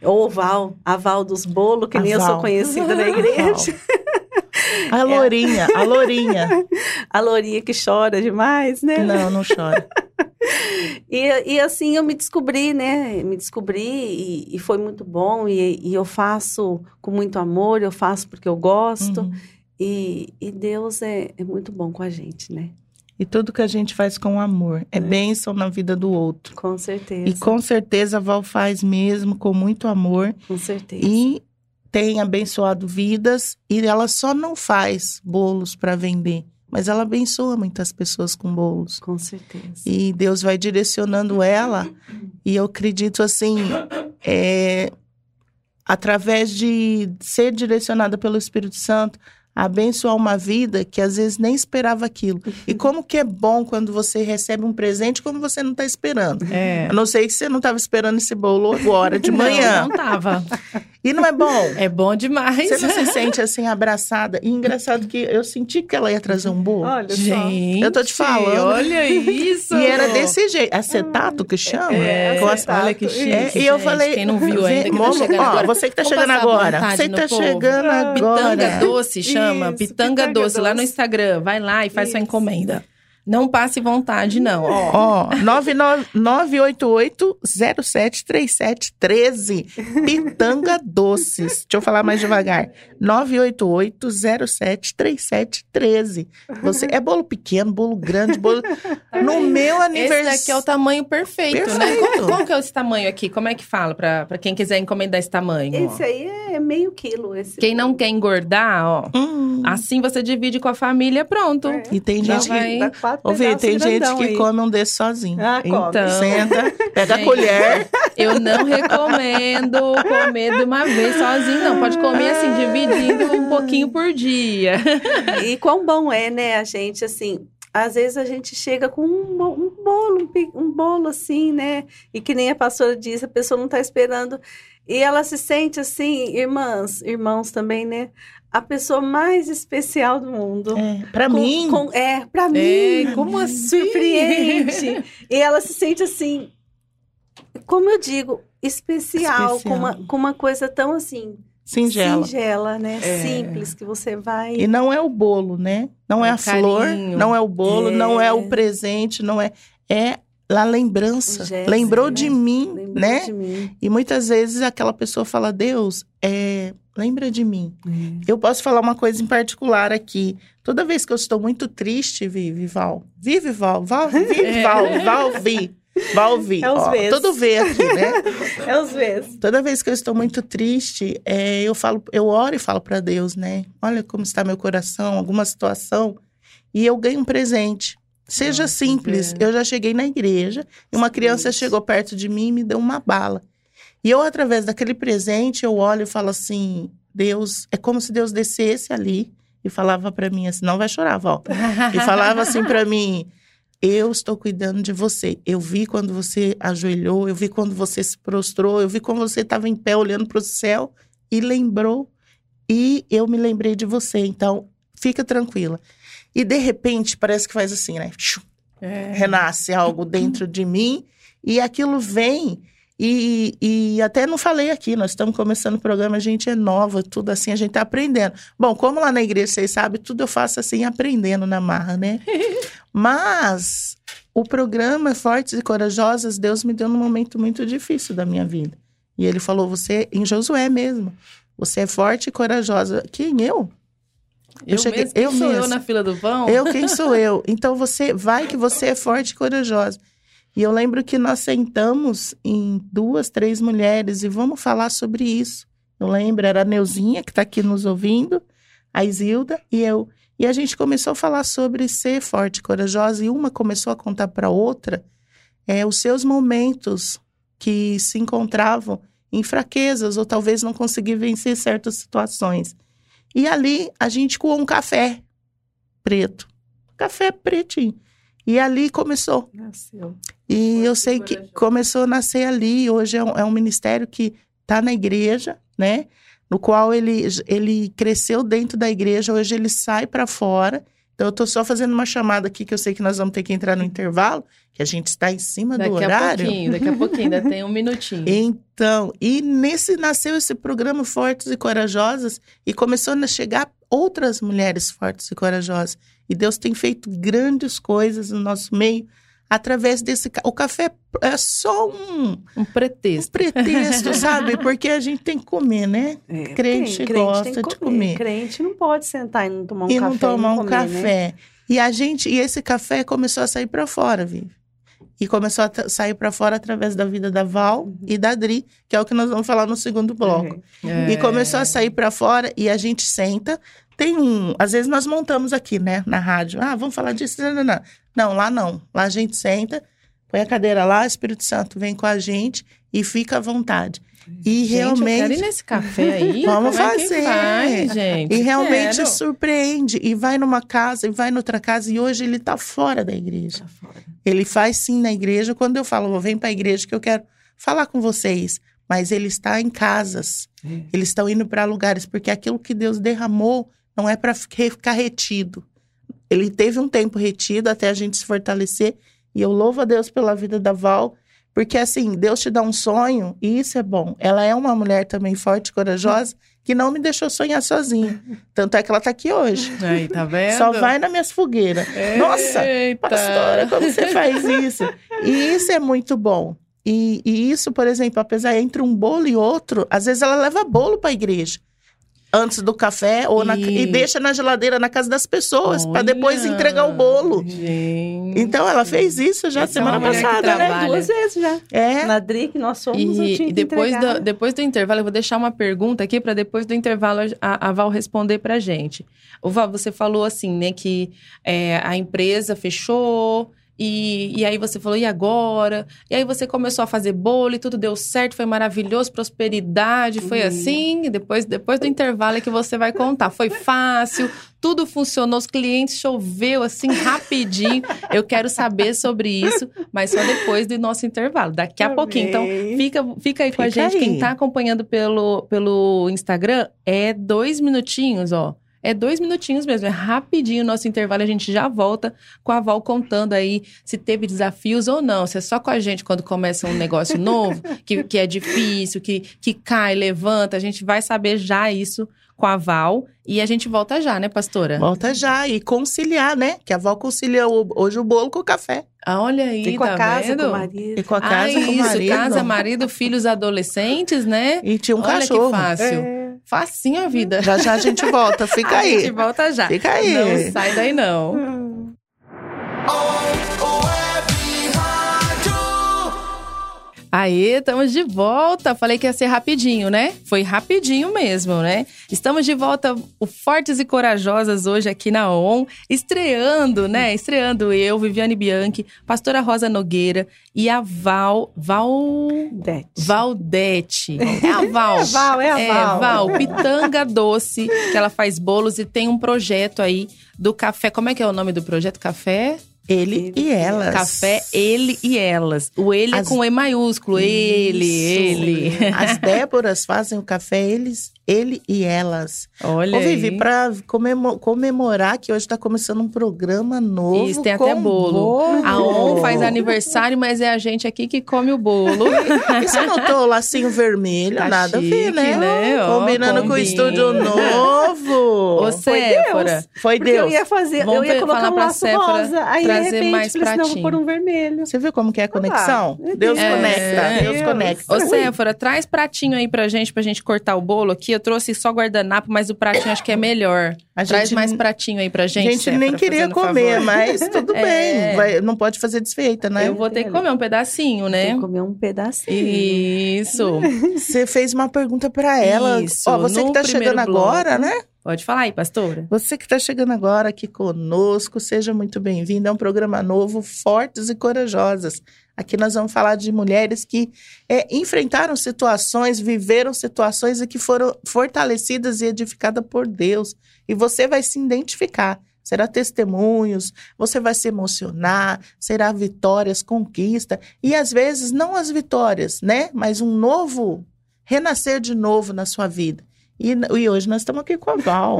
Speaker 4: Ou Val, a Val dos bolos, que
Speaker 3: A
Speaker 4: nem eu sou
Speaker 3: Val.
Speaker 4: conhecida na igreja.
Speaker 3: A Lourinha, a Lourinha.
Speaker 4: A Lourinha que chora demais, né?
Speaker 3: Não, não chora.
Speaker 4: E, e assim eu me descobri, né? Me descobri e, e foi muito bom. E, e eu faço com muito amor, eu faço porque eu gosto.
Speaker 3: Uhum.
Speaker 4: E, e Deus é, é muito bom com a gente, né?
Speaker 3: E tudo que a gente faz com amor é bênção na vida do outro.
Speaker 4: Com certeza.
Speaker 3: E com certeza a Val faz mesmo com muito amor
Speaker 4: com certeza.
Speaker 3: e tem abençoado vidas e ela só não faz bolos para vender, mas ela abençoa muitas pessoas com bolos.
Speaker 4: Com certeza.
Speaker 3: E Deus vai direcionando ela e eu acredito assim, é, através de ser direcionada pelo Espírito Santo, abençoar uma vida que às vezes nem esperava aquilo. E como que é bom quando você recebe um presente como você não está esperando.
Speaker 2: É.
Speaker 3: A não sei que você não estava esperando esse bolo agora de manhã.
Speaker 2: Não, não tava.
Speaker 3: E não é bom.
Speaker 2: É bom demais.
Speaker 3: Você não se sente assim abraçada. E engraçado que eu senti que ela ia trazer um bolo.
Speaker 4: Olha
Speaker 2: Gente,
Speaker 3: Eu tô te falando.
Speaker 2: Olha isso.
Speaker 3: E era desse jeito. Acetato que chama?
Speaker 2: É, olha
Speaker 3: acetato.
Speaker 2: que chique,
Speaker 3: É, e eu falei.
Speaker 2: Quem não viu ainda, que tá chegando
Speaker 3: ó,
Speaker 2: agora.
Speaker 3: Você que tá
Speaker 2: Vamos
Speaker 3: chegando agora. Você que tá
Speaker 2: povo.
Speaker 3: chegando agora.
Speaker 2: Pitanga Doce chama.
Speaker 4: Isso,
Speaker 2: Pitanga,
Speaker 4: Pitanga
Speaker 2: Doce, lá no
Speaker 4: Doce.
Speaker 2: Instagram. Vai lá e faz sua
Speaker 4: Isso.
Speaker 2: encomenda. Não passe vontade, não. Ó,
Speaker 3: Ó, 988-073713. Pitanga Doces. Deixa eu falar mais devagar. 988-073713. Você é bolo pequeno, bolo grande, bolo. No meu
Speaker 2: esse
Speaker 3: aniversário.
Speaker 2: daqui é o tamanho perfeito, né?
Speaker 3: Perfeito.
Speaker 2: Como, como que é esse tamanho aqui? Como é que fala pra, pra quem quiser encomendar esse tamanho? ó?
Speaker 4: Esse aí é meio quilo. Esse
Speaker 2: Quem não quer engordar, ó,
Speaker 3: Hum.
Speaker 2: assim você divide com a família, pronto.
Speaker 4: É.
Speaker 3: E tem
Speaker 2: Já
Speaker 3: gente
Speaker 2: vai-
Speaker 3: que.
Speaker 4: Dá
Speaker 3: Ô, Vi, tem gente que
Speaker 4: aí.
Speaker 3: come um desse sozinho.
Speaker 4: Ah, come.
Speaker 2: Então.
Speaker 3: Senta, pega a
Speaker 2: Gente.
Speaker 3: colher.
Speaker 2: Eu não recomendo comer de uma vez sozinho, não. Pode comer assim, dividindo um pouquinho por dia.
Speaker 4: E quão bom é, né, a gente, assim, às vezes a gente chega com um, bo- um bolo, um, um bolo assim, né? E que nem a pastora disse, a pessoa não está esperando. E ela se sente assim, irmãs, irmãos também, né? A pessoa mais especial do mundo.
Speaker 3: É, pra
Speaker 4: Com-
Speaker 3: mim,
Speaker 4: com- é, pra
Speaker 2: É,
Speaker 4: mim.
Speaker 2: como assim?
Speaker 4: Surpreende. e ela se sente assim, como eu digo, especial,
Speaker 3: Especial.
Speaker 4: Com, uma, com uma coisa tão assim,
Speaker 3: singela.
Speaker 4: singela, né?
Speaker 2: É.
Speaker 4: Simples, que você vai.
Speaker 3: E não é o bolo, né? Não é
Speaker 2: É
Speaker 3: a
Speaker 2: o
Speaker 3: flor,
Speaker 2: carinho.
Speaker 3: não é o bolo,
Speaker 4: É.
Speaker 3: não é o presente, não é. É a lembrança.
Speaker 4: Gesto,
Speaker 3: Lembrou
Speaker 4: né?
Speaker 3: de mim,
Speaker 4: Lembrou
Speaker 3: né?
Speaker 4: de mim.
Speaker 3: E muitas vezes aquela pessoa fala: Deus, é, lembra de mim. Eu posso falar uma coisa em particular aqui. Toda vez que eu estou muito triste, Vivi, Val. Vive, Val. Val, vive, Val. Val, vi. Val, vi.
Speaker 4: É os
Speaker 3: Ó. Todo V aqui, né?
Speaker 4: É os vezes.
Speaker 3: Toda vez que eu estou muito triste, é, eu falo, eu oro e falo para Deus, né? Olha como está meu coração, alguma situação, e eu ganho um presente. Seja
Speaker 2: Nossa,
Speaker 3: simples.
Speaker 2: é.
Speaker 3: Eu já cheguei na igreja e uma criança
Speaker 4: Sim.
Speaker 3: chegou perto de mim e me deu uma bala. E eu, através daquele presente, eu olho e falo assim: Deus, é como se Deus descesse ali e falava para mim assim: não vai chorar, Val. E falava assim para mim: Eu estou cuidando de você. Eu vi quando você ajoelhou, eu vi quando você se prostrou, eu vi quando você estava em pé olhando para o céu e lembrou. E eu me lembrei de você. Então, fica tranquila. E de repente, parece que faz assim, né?
Speaker 2: É.
Speaker 3: Renasce algo dentro de mim e aquilo vem. E, e até não falei aqui, nós estamos começando o programa, a gente é nova, tudo assim, a gente tá aprendendo. Bom, como lá na igreja vocês sabem, tudo eu faço assim, aprendendo na marra, né? Mas o programa Fortes e Corajosas, Deus me deu num momento muito difícil da minha vida. E ele falou, você, em Josué mesmo, você é forte e corajosa. Quem eu?
Speaker 2: Eu,
Speaker 3: cheguei-
Speaker 2: mesmo, quem
Speaker 3: eu
Speaker 2: sou eu
Speaker 3: mesmo.
Speaker 2: na fila do pão?
Speaker 3: Eu, quem sou eu? Então você vai que você é forte e corajosa. E eu lembro que nós sentamos em duas, três mulheres e vamos falar sobre isso. Eu lembro, era a Neuzinha, que está aqui nos ouvindo, a Isilda e eu. E a gente começou a falar sobre ser forte corajosa, e uma começou a contar para outra é, os seus momentos que se encontravam em fraquezas, ou talvez não conseguir vencer certas situações. E ali a gente coou um café preto. Café pretinho. E ali começou.
Speaker 4: Nasceu.
Speaker 3: E eu sei que começou a nascer ali. Hoje é um, é um ministério que está na igreja, né? No qual ele, ele cresceu dentro da igreja. Hoje ele sai para fora. Então eu estou só fazendo uma chamada aqui que eu sei que nós vamos ter que entrar no intervalo, que a gente está em cima do
Speaker 2: Daqui a
Speaker 3: horário.
Speaker 2: pouquinho, daqui a pouquinho, ainda tem um minutinho.
Speaker 3: Então, e nesse nasceu esse programa Fortes e Corajosas e começou a chegar outras mulheres fortes e corajosas. E Deus tem feito grandes coisas no nosso meio através desse ca- o café é só um,
Speaker 2: Um
Speaker 3: um
Speaker 2: pretexto.
Speaker 3: pretexto, sabe? Porque a gente tem que comer, né?
Speaker 4: É,
Speaker 3: Crente
Speaker 4: tem-
Speaker 3: gosta
Speaker 4: tem que
Speaker 3: de comer.
Speaker 4: Crente não pode sentar e não tomar um
Speaker 3: e
Speaker 4: café.
Speaker 3: não tomar um
Speaker 4: comer, né?
Speaker 3: café. E a gente, e esse café começou a sair para fora, Vivi. E começou a sair para fora através da vida da Val
Speaker 4: Uhum.
Speaker 3: e da Dri, que é o que nós vamos falar no segundo bloco.
Speaker 2: É.
Speaker 3: E começou a sair para fora e a gente senta. Tem um. Às vezes nós montamos aqui, né, na rádio. Ah, vamos falar disso. Não, não, não. Não, lá não. Lá a gente senta, põe a cadeira lá, o Espírito Santo vem com a gente e fica à vontade. E
Speaker 2: Gente, eu quero ir
Speaker 3: realmente.
Speaker 2: nesse café aí.
Speaker 3: Vamos
Speaker 2: é
Speaker 3: fazer.
Speaker 2: faz, gente?
Speaker 3: E realmente
Speaker 2: Quero.
Speaker 3: surpreende. E vai numa casa, e vai noutra casa. E hoje ele está fora da igreja.
Speaker 4: Tá fora.
Speaker 3: Ele faz sim na igreja. Quando eu falo, vem para a igreja que eu quero falar com vocês. Mas ele está em casas.
Speaker 4: É.
Speaker 3: Eles estão indo para lugares, porque aquilo que Deus derramou não é para ficar retido. Ele teve um tempo retido até a gente se fortalecer. E eu louvo a Deus pela vida da Val, porque assim, Deus te dá um sonho e isso é bom. Ela é uma mulher também forte e corajosa que não me deixou sonhar sozinha. Tanto é que ela está aqui hoje.
Speaker 2: Aí, tá vendo?
Speaker 3: Só vai nas minhas fogueiras. Nossa,
Speaker 2: Eita.
Speaker 3: Pastora, como você faz isso? E isso é muito bom. E, e isso, por exemplo, apesar entre um bolo e outro, às vezes ela leva bolo para a igreja. Antes do café ou na,
Speaker 2: E-
Speaker 3: deixa na geladeira na casa das pessoas para depois entregar o bolo.
Speaker 2: Gente.
Speaker 3: Então ela fez isso já
Speaker 2: Essa é
Speaker 3: semana
Speaker 2: que
Speaker 3: passada, né?
Speaker 2: trabalha.
Speaker 4: Duas vezes já.
Speaker 3: É.
Speaker 4: Na DRI que nós fomos, eu
Speaker 2: E, e depois, do, depois do intervalo, eu vou deixar uma pergunta aqui para depois do intervalo a, a Val responder pra gente. O Val, você falou assim, né, que é, a empresa fechou. E, e aí você falou, e agora? E aí você começou a fazer bolo e tudo deu certo, foi maravilhoso, prosperidade, foi
Speaker 4: Uhum.
Speaker 2: assim. Depois, depois do intervalo é que você vai contar. Foi fácil, tudo funcionou, os clientes choveu assim rapidinho. Eu quero saber sobre isso, mas só depois do nosso intervalo, daqui a
Speaker 4: Tá
Speaker 2: pouquinho. Então. Fica, fica aí com a
Speaker 3: Fica
Speaker 2: gente.
Speaker 3: aí.
Speaker 2: Quem tá acompanhando pelo, pelo Instagram, é dois minutinhos, ó. É dois minutinhos mesmo, é rapidinho o nosso intervalo. A gente já volta com a Val contando aí se teve desafios ou não. Se é só com a gente quando começa um negócio novo, que, que é difícil, que, que cai, levanta. A gente vai saber já isso com a Val. E a gente volta já, né, pastora?
Speaker 3: Volta já e conciliar, né? Que a avó concilia o- hoje o bolo com o café.
Speaker 2: Ah, olha aí,
Speaker 4: E com
Speaker 2: tá
Speaker 4: a casa,
Speaker 2: vendo?
Speaker 4: com o marido.
Speaker 3: E com a
Speaker 2: ah,
Speaker 3: casa, com o
Speaker 2: isso,
Speaker 3: marido.
Speaker 2: casa, marido, filhos adolescentes, né?
Speaker 3: E tinha um
Speaker 2: Olha
Speaker 3: cachorro.
Speaker 2: que fácil.
Speaker 4: É.
Speaker 2: Facinho a vida.
Speaker 3: Já já a gente volta. Fica
Speaker 2: A
Speaker 3: aí.
Speaker 2: gente volta já.
Speaker 3: Fica aí.
Speaker 2: Não sai daí, não. Aê, estamos de volta. Falei que ia ser rapidinho, né? Foi rapidinho mesmo, né? Estamos de volta, o Fortes e Corajosas, hoje aqui na ON, estreando, né? Estreando eu, Viviane Bianchi, Pastora Rosa Nogueira e a Val. Val.
Speaker 4: Dete.
Speaker 2: Valdete. É a Val.
Speaker 4: É a Val, é a Val.
Speaker 2: Val, Pitanga Doce, que ela faz bolos e tem um projeto aí do café. Como é que é o nome do projeto? Café?
Speaker 3: Ele e elas.
Speaker 2: Café Ele e Elas. O ele é
Speaker 3: As-
Speaker 2: com E maiúsculo. Ele,
Speaker 3: Isso.
Speaker 2: ele.
Speaker 3: As Déboras fazem o café, eles, ele e elas.
Speaker 2: Olha
Speaker 3: Ô, Vivi, comemo- comemorar que hoje tá começando um programa novo.
Speaker 2: Isso, tem
Speaker 3: com
Speaker 2: até bolo. A ON
Speaker 3: bolo.
Speaker 2: faz aniversário, mas é a gente aqui que come o bolo.
Speaker 3: E você notou o lacinho vermelho?
Speaker 2: Tá
Speaker 3: Nada a ver,
Speaker 2: chique,
Speaker 3: né?
Speaker 2: né? Ó,
Speaker 3: Combinando com o
Speaker 2: combina.
Speaker 3: estúdio novo.
Speaker 2: Ô,
Speaker 4: Foi. Deus.
Speaker 3: Foi
Speaker 4: Porque
Speaker 3: Deus.
Speaker 4: eu ia fazer,
Speaker 2: Vamos
Speaker 4: eu ia colocar um laço
Speaker 2: Séfora
Speaker 4: rosa. Aí, de
Speaker 2: trazer
Speaker 4: repente,
Speaker 2: mais
Speaker 4: eu vou
Speaker 2: pratinho.
Speaker 4: pôr um vermelho.
Speaker 3: Você viu como que é a conexão?
Speaker 4: Ah,
Speaker 3: Deus
Speaker 4: é.
Speaker 3: conecta, Deus
Speaker 4: Deus.
Speaker 3: conecta.
Speaker 2: Ô, Séfora, traz pratinho aí pra gente, pra gente cortar o bolo aqui. Eu trouxe só guardanapo, mas o pratinho acho que é melhor.
Speaker 3: A
Speaker 2: Traz
Speaker 3: gente
Speaker 2: mais pratinho aí pra
Speaker 3: A
Speaker 2: gente,
Speaker 3: gente nem queria comer,
Speaker 2: favor.
Speaker 3: mas tudo
Speaker 2: É.
Speaker 3: bem. Vai- não pode fazer desfeita, né?
Speaker 2: Eu vou ter que comer um pedacinho,
Speaker 4: Tem
Speaker 2: né?
Speaker 4: que comer um pedacinho.
Speaker 2: Isso.
Speaker 3: Você fez uma pergunta pra ela.
Speaker 2: Isso,
Speaker 3: Ó, você
Speaker 2: no
Speaker 3: que tá chegando
Speaker 2: bloco.
Speaker 3: agora, né?
Speaker 2: Pode falar aí, pastora.
Speaker 3: Você que está chegando agora aqui conosco, seja muito bem-vindo. É um programa novo, Fortes e Corajosas. Aqui nós vamos falar de mulheres que é, enfrentaram situações, viveram situações e que foram fortalecidas e edificadas por Deus. E você vai se identificar. Será testemunhos, você vai se emocionar, será vitórias, conquista. E às vezes, não as vitórias, né? Mas um novo, renascer de novo na sua vida. E, e hoje nós estamos aqui com a Val.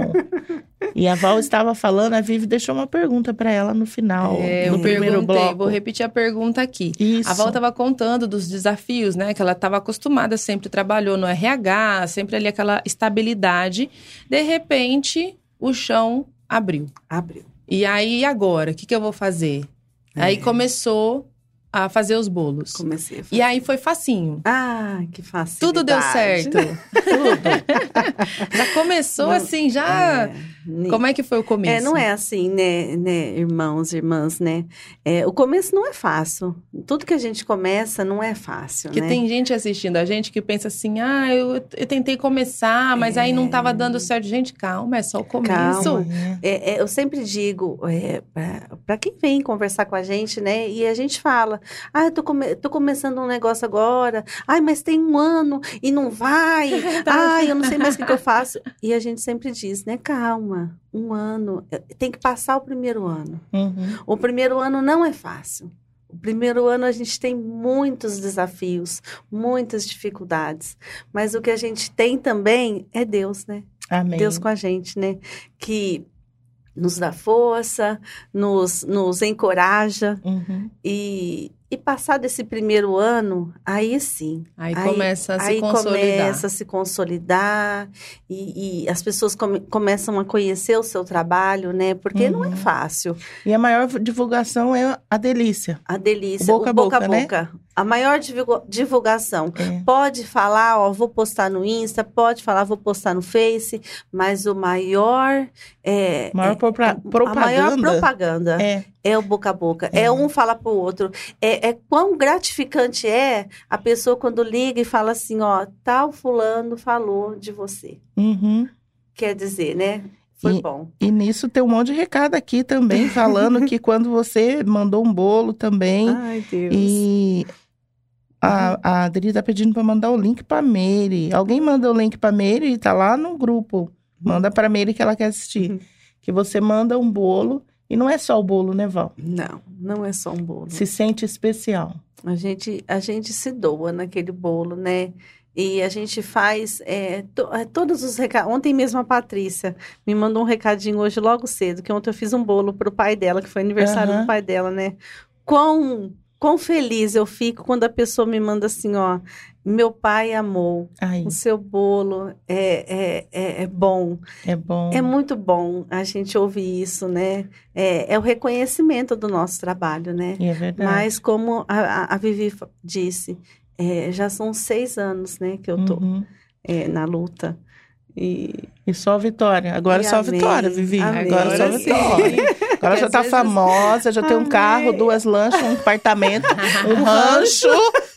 Speaker 3: e a Val estava falando, a Vivi deixou uma pergunta para ela no final
Speaker 2: É, eu
Speaker 3: primeiro
Speaker 2: perguntei,
Speaker 3: bloco.
Speaker 2: vou repetir a pergunta aqui.
Speaker 3: Isso.
Speaker 2: A Val estava contando dos desafios, né? Que ela estava acostumada, sempre trabalhou no RH, sempre ali aquela estabilidade. De repente, o chão abriu.
Speaker 4: Abriu.
Speaker 2: E aí, agora? O que, que eu vou fazer? Aí começou a fazer os bolos.
Speaker 4: Comecei.
Speaker 2: E aí foi facinho.
Speaker 4: Ah, que fácil.
Speaker 2: Tudo deu certo. já começou
Speaker 4: Não,
Speaker 2: assim, já.
Speaker 4: É,
Speaker 2: Como é que foi o começo?
Speaker 4: É, não é assim, né, né, irmãos, irmãs, né? É, o começo não é fácil. Tudo que a gente começa não é fácil,
Speaker 2: Porque
Speaker 4: né?
Speaker 2: tem gente assistindo a gente que pensa assim: ah, eu, eu tentei começar, mas aí não tava dando certo. Gente, calma, é só o começo.
Speaker 4: Calma.
Speaker 3: É.
Speaker 4: É, é, eu sempre digo é, para quem vem conversar com a gente, né? E a gente fala: ah, eu tô, come- tô começando um negócio agora. Ai, mas tem um ano e não vai. Ai, eu não sei mais o que, que eu faço. E a gente sempre diz, né? Calma, um ano. é, Tem que passar o primeiro ano.
Speaker 3: Uhum.
Speaker 4: O primeiro ano não é fácil. O primeiro ano a gente tem muitos desafios, muitas dificuldades. Mas o que a gente tem também é Deus, né?
Speaker 3: Amém.
Speaker 4: Deus com a gente, né? Que nos dá força, nos, nos encoraja
Speaker 3: Uhum.
Speaker 4: e, E passado esse primeiro ano, aí sim.
Speaker 2: Aí, começa a se
Speaker 4: aí
Speaker 2: consolidar.
Speaker 4: começa a se consolidar e, e as pessoas come- começam a conhecer o seu trabalho, né? Porque não é
Speaker 3: Uhum.
Speaker 4: fácil.
Speaker 3: E a maior divulgação é a delícia.
Speaker 4: A delícia,
Speaker 3: O boca
Speaker 4: o boca a
Speaker 3: boca, né?
Speaker 4: boca. A maior divulga- divulgação.
Speaker 3: É.
Speaker 4: Pode falar, ó, vou postar no Insta, pode falar, vou postar no Face, mas o maior é,
Speaker 3: Maior
Speaker 4: é-
Speaker 3: propra-
Speaker 4: a maior
Speaker 3: propaganda.
Speaker 4: propaganda é,
Speaker 3: É,
Speaker 4: o boca a boca. É,
Speaker 3: É.
Speaker 4: um falar pro outro. É, é quão gratificante é a pessoa quando liga e fala assim, ó, tal fulano falou de você.
Speaker 3: uhum.
Speaker 4: Quer dizer, né? Foi
Speaker 3: E-
Speaker 4: bom.
Speaker 3: E nisso tem um monte de recado aqui também, falando que quando você mandou um bolo também,
Speaker 4: Ai, Deus.
Speaker 3: e a, a Adri tá pedindo para mandar o link para Mary. Alguém manda o link para Mary, tá lá no grupo. Manda para Mary que ela quer assistir.
Speaker 4: Uhum.
Speaker 3: Que você manda um bolo, e não é só o bolo, né, Val?
Speaker 4: Não, não é só um bolo.
Speaker 3: Se sente especial.
Speaker 4: A gente, a gente se doa naquele bolo, né? E a gente faz é, to- é, todos os recados. Ontem mesmo a Patrícia me mandou um recadinho hoje logo cedo, que ontem eu fiz um bolo pro pai dela, que foi aniversário
Speaker 3: Aham.
Speaker 4: do pai dela, né? Quão, quão feliz eu fico quando a pessoa me manda assim, ó, meu pai amou,
Speaker 3: Aí,
Speaker 4: o seu bolo é, é, é, é bom.
Speaker 3: é bom.
Speaker 4: É muito bom a gente ouvir isso, né? É, é o reconhecimento do nosso trabalho, né?
Speaker 3: E é verdade.
Speaker 4: Mas como a, a- Vivi disse, é, já são seis anos, né, que eu tô
Speaker 3: Uhum.
Speaker 4: é, na luta. E
Speaker 3: E só vitória. Agora
Speaker 4: E
Speaker 3: só
Speaker 4: amém.
Speaker 3: vitória, Vivi.
Speaker 4: Amém.
Speaker 3: Agora só vitória. Agora
Speaker 2: Que
Speaker 3: já tá
Speaker 2: vezes-
Speaker 3: famosa, já tem um carro, duas lanchas, um apartamento, um rancho.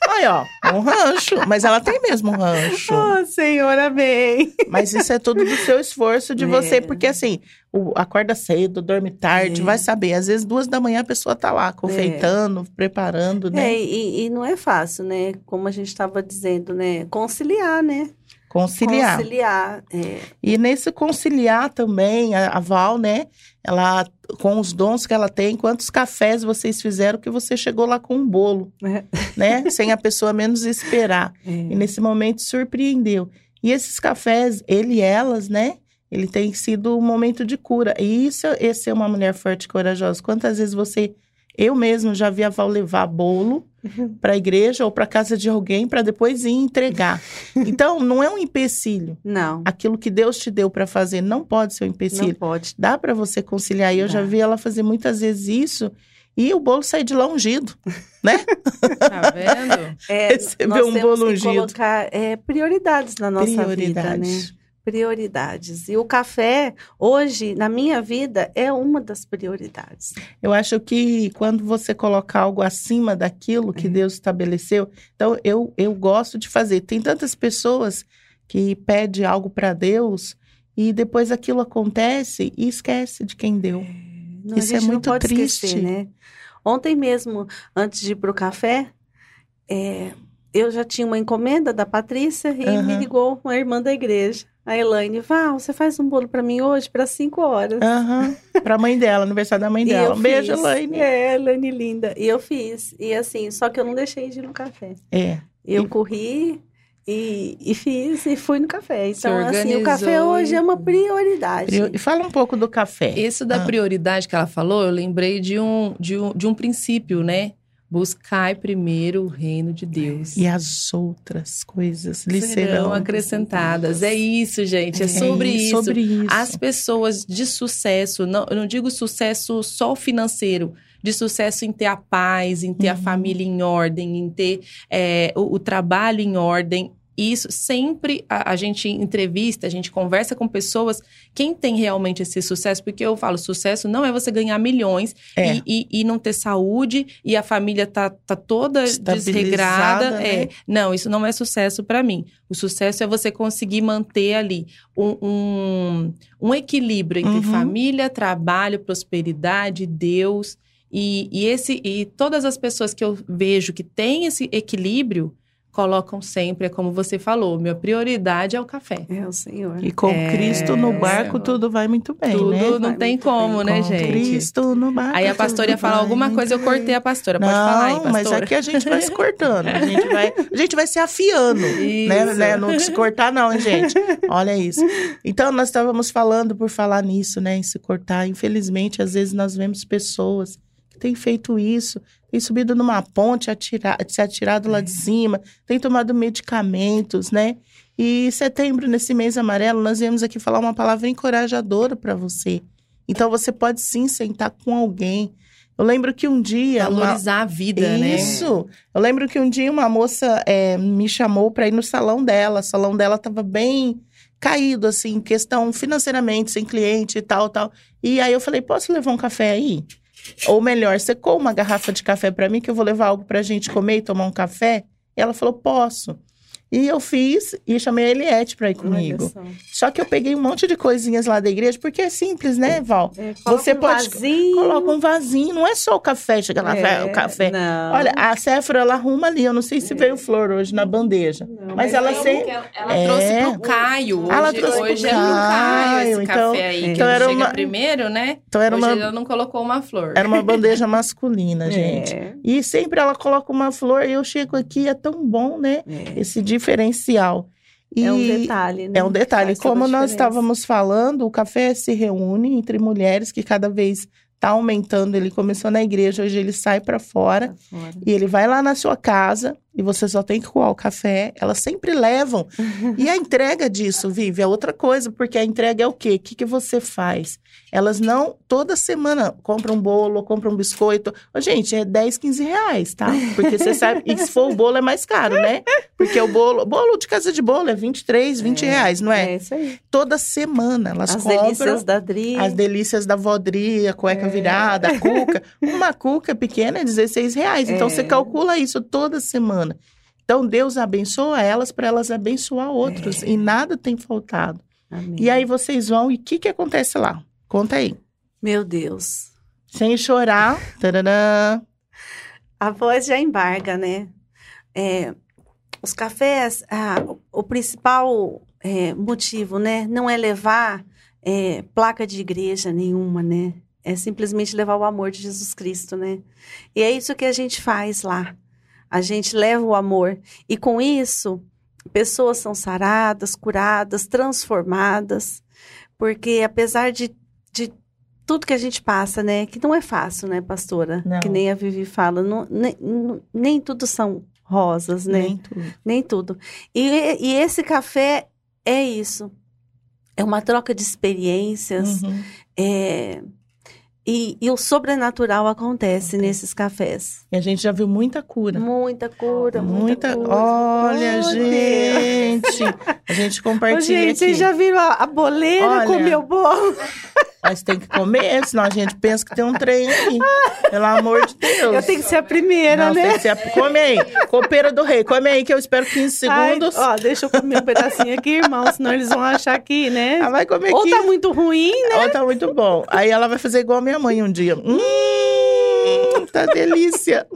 Speaker 3: Aí, ó, um rancho. Mas ela tem mesmo um rancho.
Speaker 4: Oh, Senhor, amém.
Speaker 3: Mas isso é tudo do seu esforço de
Speaker 4: É.
Speaker 3: você, porque assim, o, acorda cedo, dorme tarde,
Speaker 4: É.
Speaker 3: vai saber. Às vezes, duas da manhã, a pessoa tá lá, confeitando, preparando, né?
Speaker 4: É, e, e não é fácil, né? Como a gente estava dizendo, né? Conciliar, né?
Speaker 3: Conciliar.
Speaker 4: Conciliar. é.
Speaker 3: E nesse conciliar também, a, a Val, né? Ela, com os dons que ela tem, quantos cafés vocês fizeram que você chegou lá com um bolo,
Speaker 4: É.
Speaker 3: né? Sem a pessoa menos esperar.
Speaker 4: É.
Speaker 3: E nesse momento surpreendeu. E esses cafés, ele e elas, né? Ele tem sido um momento de cura. E isso, esse é uma mulher forte e corajosa. Quantas vezes você, eu mesmo já vi a Val levar bolo para a igreja ou para casa de alguém para depois ir entregar. Então, não é um empecilho.
Speaker 4: Não,
Speaker 3: Aquilo que Deus te deu para fazer não pode ser um
Speaker 4: não
Speaker 3: empecilho.
Speaker 4: pode.
Speaker 3: Dá para você conciliar. E eu já
Speaker 4: Dá.
Speaker 3: vi ela fazer muitas vezes isso. E o bolo sair de lá ungido, né?
Speaker 2: Tá vendo?
Speaker 4: É,
Speaker 3: Receber
Speaker 4: nós
Speaker 3: um
Speaker 4: temos
Speaker 3: bolo
Speaker 4: que
Speaker 3: ungido.
Speaker 4: colocar é, prioridades na nossa vida, né?
Speaker 3: Prioridade.
Speaker 4: Prioridades. E o café, hoje, na minha vida, é uma das prioridades.
Speaker 3: Eu acho que quando você coloca algo acima daquilo que
Speaker 4: É.
Speaker 3: Deus estabeleceu, então eu, eu gosto de fazer. Tem tantas pessoas que pedem algo para Deus e depois aquilo acontece e esquece de quem deu.
Speaker 4: Não,
Speaker 3: Isso é muito triste.
Speaker 4: esquecer, né? Ontem mesmo, antes de ir pro café, é, eu já tinha uma encomenda da Patrícia e
Speaker 3: Aham.
Speaker 4: me ligou uma irmã da igreja, a Elaine. Val, você faz um bolo para mim hoje para cinco horas.
Speaker 3: Aham. Pra mãe dela, aniversário da mãe dela.
Speaker 4: eu
Speaker 3: Um beijo. Elaine.
Speaker 4: É, Elaine linda. E eu fiz. E assim, só que eu não deixei de ir no café.
Speaker 3: É.
Speaker 4: Eu
Speaker 3: E-
Speaker 4: corri e, e fiz e fui no café.
Speaker 2: Se
Speaker 4: Então, assim, o café hoje é uma prioridade.
Speaker 3: Prio- E fala um pouco do café.
Speaker 2: Isso da
Speaker 3: Ah.
Speaker 2: prioridade que ela falou, eu lembrei de um, de um, de um princípio, né? Buscai primeiro o reino de Deus.
Speaker 3: E as outras coisas lhe
Speaker 2: serão
Speaker 3: serão
Speaker 2: acrescentadas. É isso, gente. É, sobre
Speaker 3: É
Speaker 2: isso.
Speaker 3: Sobre isso.
Speaker 2: As pessoas de sucesso, não, eu não digo sucesso só financeiro, de sucesso em ter a paz, em ter a
Speaker 3: Uhum.
Speaker 2: família em ordem, em ter é, o, o trabalho em ordem. Isso sempre a, a gente entrevista, a gente conversa com pessoas, quem tem realmente esse sucesso, porque eu falo, sucesso não é você ganhar milhões
Speaker 3: É.
Speaker 2: e, e, e não ter saúde e a família tá, tá toda desregrada.
Speaker 3: né?
Speaker 2: É, não, isso não é sucesso para mim. O sucesso é você conseguir manter ali um, um, um equilíbrio entre
Speaker 3: Uhum.
Speaker 2: família, trabalho, prosperidade, Deus. E, e, esse, e todas as pessoas que eu vejo que têm esse equilíbrio colocam sempre, é como você falou, minha prioridade é o café.
Speaker 4: É o Senhor.
Speaker 3: E com
Speaker 2: É,
Speaker 3: Cristo no barco,
Speaker 2: Senhor.
Speaker 3: tudo vai muito bem,
Speaker 2: Tudo
Speaker 3: né?
Speaker 2: não
Speaker 4: Vai
Speaker 2: tem como,
Speaker 4: bem.
Speaker 2: né,
Speaker 3: com
Speaker 2: gente?
Speaker 3: Cristo no barco.
Speaker 2: Aí a pastora ia falar alguma coisa, eu cortei a pastora. Pode
Speaker 3: não,
Speaker 2: falar aí, pastora.
Speaker 3: mas aqui a gente vai se cortando. A gente vai, a gente vai se afiando, né,
Speaker 2: Isso.
Speaker 3: né? Não se cortar não, hein, gente. Olha isso. Então, nós estávamos falando por falar nisso, né? Em se cortar. Infelizmente, às vezes nós vemos pessoas que têm feito isso. Tem subido numa ponte, atira, se atirado lá de cima, tem tomado medicamentos, né? E em setembro, nesse mês amarelo, nós viemos aqui falar uma palavra encorajadora para você. Então você pode sim sentar com alguém. Eu lembro que um dia. uma-
Speaker 2: Valorizar a vida, né?
Speaker 3: Isso. Eu lembro que um dia uma moça é, me chamou para ir no salão dela. O salão dela estava bem caído, assim, questão financeiramente, sem cliente e tal, tal. E aí eu falei, posso levar um café aí? Ou melhor, secou uma garrafa de café para mim, que eu vou levar algo pra gente comer e tomar um café? E ela falou, posso. E eu fiz e chamei a Eliette pra ir comigo.
Speaker 4: Só.
Speaker 3: Que eu peguei um monte de coisinhas lá da igreja, porque é simples, né, Val?
Speaker 4: É,
Speaker 3: Você
Speaker 4: um
Speaker 3: pode-
Speaker 4: vasinho.
Speaker 3: Coloca um vasinho, não é só o café, chega lá,
Speaker 4: É,
Speaker 3: o café.
Speaker 4: Não.
Speaker 3: Olha, a Séfora, ela arruma ali. Eu não sei se veio flor hoje na bandeja.
Speaker 4: Não,
Speaker 3: mas ela
Speaker 2: Ela,
Speaker 3: sempre.
Speaker 2: ela, ela
Speaker 3: É.
Speaker 2: trouxe pro Caio. Hoje,
Speaker 3: Ela trouxe
Speaker 2: hoje é pro Caio
Speaker 3: Caio,
Speaker 2: esse
Speaker 3: então-
Speaker 2: café aí. que
Speaker 3: então era uma-
Speaker 2: primeiro, né?
Speaker 3: Então era
Speaker 2: hoje
Speaker 3: uma,
Speaker 2: ela não colocou uma flor.
Speaker 3: era uma bandeja masculina, gente.
Speaker 4: É,
Speaker 3: E sempre ela coloca uma flor e eu chego aqui, é tão bom, né?
Speaker 4: é.
Speaker 3: Esse diferencial. E
Speaker 4: É um detalhe, né?
Speaker 3: É um detalhe. Como nós estávamos falando, o café se reúne entre mulheres que cada vez está aumentando. Ele começou na igreja, hoje ele sai para fora.
Speaker 4: Fora.
Speaker 3: E ele vai lá na sua casa e você só tem que coar o café. Elas sempre levam. e a entrega disso, Vivi, é outra coisa, porque a entrega é o quê? O que, que você faz? Elas não, toda semana, compram um bolo, compram um biscoito. Ô, gente, é 10, 15 reais, tá? Porque você sabe, e se for o bolo é mais caro, né? Porque o bolo, bolo de casa de bolo é 23, 20
Speaker 4: É,
Speaker 3: reais, não é?
Speaker 4: É isso aí.
Speaker 3: Toda semana elas
Speaker 4: As
Speaker 3: compram.
Speaker 4: delícias da Dri.
Speaker 3: As delícias da vodria, a cueca
Speaker 4: É.
Speaker 3: virada, a cuca. Uma cuca pequena é 16 reais. Então,
Speaker 4: É.
Speaker 3: você calcula isso toda semana. Então, Deus abençoa elas para elas abençoar outros. E nada tem faltado.
Speaker 4: Amém.
Speaker 3: E aí, vocês vão e o que, que acontece lá? Conta aí.
Speaker 4: Meu Deus.
Speaker 3: Sem chorar. Tararã.
Speaker 4: A voz já embarga, né? É, os cafés, ah, o- o principal é, motivo, né? Não é levar é, placa de igreja nenhuma, né? É simplesmente levar o amor de Jesus Cristo, né? E é isso que a gente faz lá. A gente leva o amor. E com isso, pessoas são saradas, curadas, transformadas. Porque apesar de, de tudo que a gente passa, né? Que não é fácil, né, pastora?
Speaker 3: Não.
Speaker 4: Que nem a Vivi fala. não- nem, nem tudo são rosas, né?
Speaker 3: Nem tudo.
Speaker 4: Nem tudo. E, e esse café é isso. É uma troca de experiências.
Speaker 3: Uhum.
Speaker 4: é, e, e o sobrenatural acontece nesses cafés.
Speaker 3: E a gente já viu muita cura.
Speaker 4: Muita cura, muita,
Speaker 3: Muita.
Speaker 4: cura.
Speaker 3: Olha,
Speaker 4: Oh,
Speaker 3: gente. A gente compartilha
Speaker 4: gente,
Speaker 3: aqui.
Speaker 4: vocês já viram a, a boleira
Speaker 3: Olha.
Speaker 4: com o meu bolo?
Speaker 3: Mas tem que comer, senão a gente pensa que tem um trem aí. Pelo amor de Deus.
Speaker 4: Eu tenho que ser a primeira,
Speaker 3: Não,
Speaker 4: né?
Speaker 3: tem que ser- Come aí. Copeira do rei. Come aí que eu espero 15
Speaker 4: Ai,
Speaker 3: segundos.
Speaker 4: ó, deixa eu comer um pedacinho aqui, irmão, senão eles vão achar que, né?
Speaker 3: Ela vai comer
Speaker 4: Ou
Speaker 3: aqui.
Speaker 4: tá muito ruim, né?
Speaker 3: Ou tá muito bom. Aí ela vai fazer igual a minha mãe um dia. Hum, tá delícia.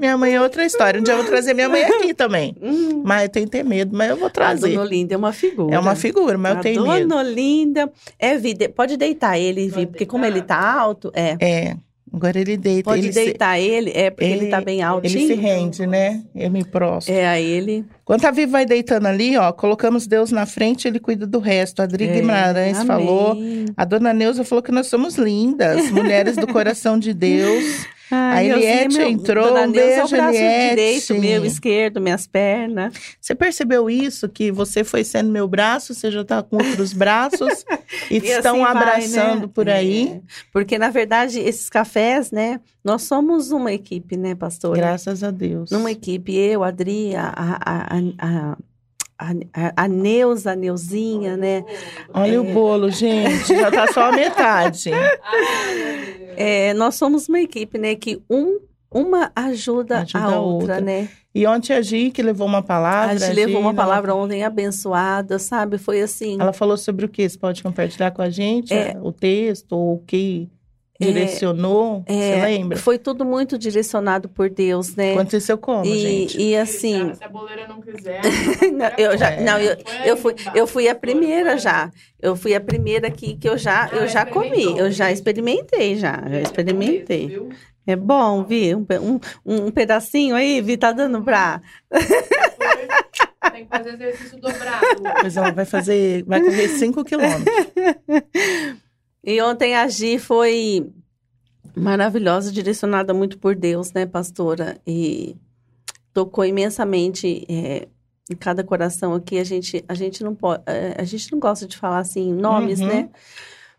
Speaker 3: minha mãe é outra história. Um dia eu vou trazer minha mãe aqui também.
Speaker 4: Hum.
Speaker 3: Mas tem que ter medo, mas eu vou
Speaker 4: A
Speaker 3: trazer.
Speaker 4: Dona Olinda é uma figura.
Speaker 3: É uma figura, mas eu
Speaker 4: a
Speaker 3: tenho
Speaker 4: Dona
Speaker 3: medo.
Speaker 4: Olinda é vida. Pode deitar ele, Vi, porque como ele tá alto, é.
Speaker 3: É. Agora ele deita.
Speaker 4: Pode
Speaker 3: ele se-
Speaker 4: deitar ele, é porque ele,
Speaker 3: ele-
Speaker 4: tá bem altinho.
Speaker 3: Ele se rende, né? Eu me prostro.
Speaker 4: É, aí ele.
Speaker 3: Enquanto a Vivi vai deitando ali, ó, colocamos Deus na frente, ele cuida do resto. A Adri
Speaker 4: é,
Speaker 3: Guimarães
Speaker 4: amém.
Speaker 3: falou. A dona Neuza falou que nós somos lindas, mulheres do coração de Deus.
Speaker 4: Ai,
Speaker 3: A Eliette
Speaker 4: meu-
Speaker 3: entrou,
Speaker 4: Dona
Speaker 3: um
Speaker 4: Neuza é o
Speaker 3: beijo,
Speaker 4: braço
Speaker 3: Eliette.
Speaker 4: direito, meu esquerdo, minhas pernas.
Speaker 3: Você percebeu isso? Que você foi sendo meu braço, você já tá com outros braços e,
Speaker 4: E
Speaker 3: estão
Speaker 4: assim vai,
Speaker 3: abraçando
Speaker 4: né?
Speaker 3: por aí.
Speaker 4: É, porque, na verdade, esses cafés, né? Nós somos uma equipe, né, pastor?
Speaker 3: Graças a Deus.
Speaker 4: Numa equipe, eu, a Adri, a, a, a, a, a, a Neuza, a Neuzinha, né?
Speaker 3: Olha
Speaker 4: É.
Speaker 3: o bolo, gente. Já tá só a metade.
Speaker 4: É, nós somos uma equipe, né? Que um, uma ajuda,
Speaker 3: Ajuda
Speaker 4: a
Speaker 3: a
Speaker 4: outra,
Speaker 3: outra.
Speaker 4: né?
Speaker 3: E ontem a Gi, que levou uma palavra.
Speaker 4: A gente levou uma
Speaker 3: Gi,
Speaker 4: palavra ontem abençoada, sabe? Foi assim.
Speaker 3: ela falou sobre o que? Você pode compartilhar com a gente?
Speaker 4: É.
Speaker 3: O texto, ou o que direcionou?
Speaker 4: é,
Speaker 3: Você lembra?
Speaker 4: Foi tudo muito direcionado por Deus, né?
Speaker 3: Aconteceu como, gente?
Speaker 4: E, e assim,
Speaker 2: Se a boleira não quiser.
Speaker 4: não, eu já,
Speaker 3: É.
Speaker 4: não, eu, eu fui, eu fui a primeira já. Eu fui a primeira aqui que eu já, eu
Speaker 2: Ah,
Speaker 4: já comi, eu já experimentei já, já experimentei. É bom, Vi, um, um, um pedacinho aí, Vi, tá dando pra...
Speaker 2: Tem que fazer exercício dobrado.
Speaker 3: Pois ela vai fazer, vai correr 5 quilômetros.
Speaker 4: E ontem a Gi foi, Maravilhosa, direcionada muito por Deus, né, pastora? E tocou imensamente é, em cada coração aqui. A gente, a gente não pode, é, a gente não gosta de falar assim nomes,
Speaker 3: Uhum.
Speaker 4: né?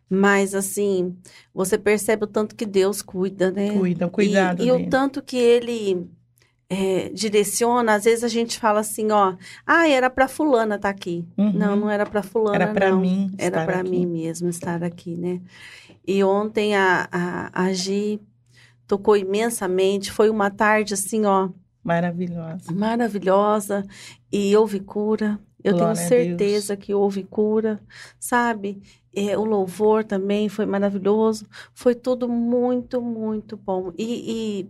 Speaker 4: Mas assim, você percebe o tanto que Deus cuida, né?
Speaker 3: Cuida, cuidado
Speaker 4: e, e o tanto que ele é, direciona, às vezes a gente fala assim, ó, ah, era para fulana estar aqui.
Speaker 3: Uhum.
Speaker 4: Não, não era para fulana,
Speaker 3: Era pra
Speaker 4: não.
Speaker 3: mim
Speaker 4: Era para mim mesmo estar aqui, né? E ontem a, a, a Gi tocou imensamente, foi uma tarde assim, ó,
Speaker 3: Maravilhosa.
Speaker 4: maravilhosa e houve cura. Eu
Speaker 3: Glória
Speaker 4: tenho certeza que houve cura, sabe? É, o louvor também foi maravilhoso. Foi tudo muito, muito bom. E, e,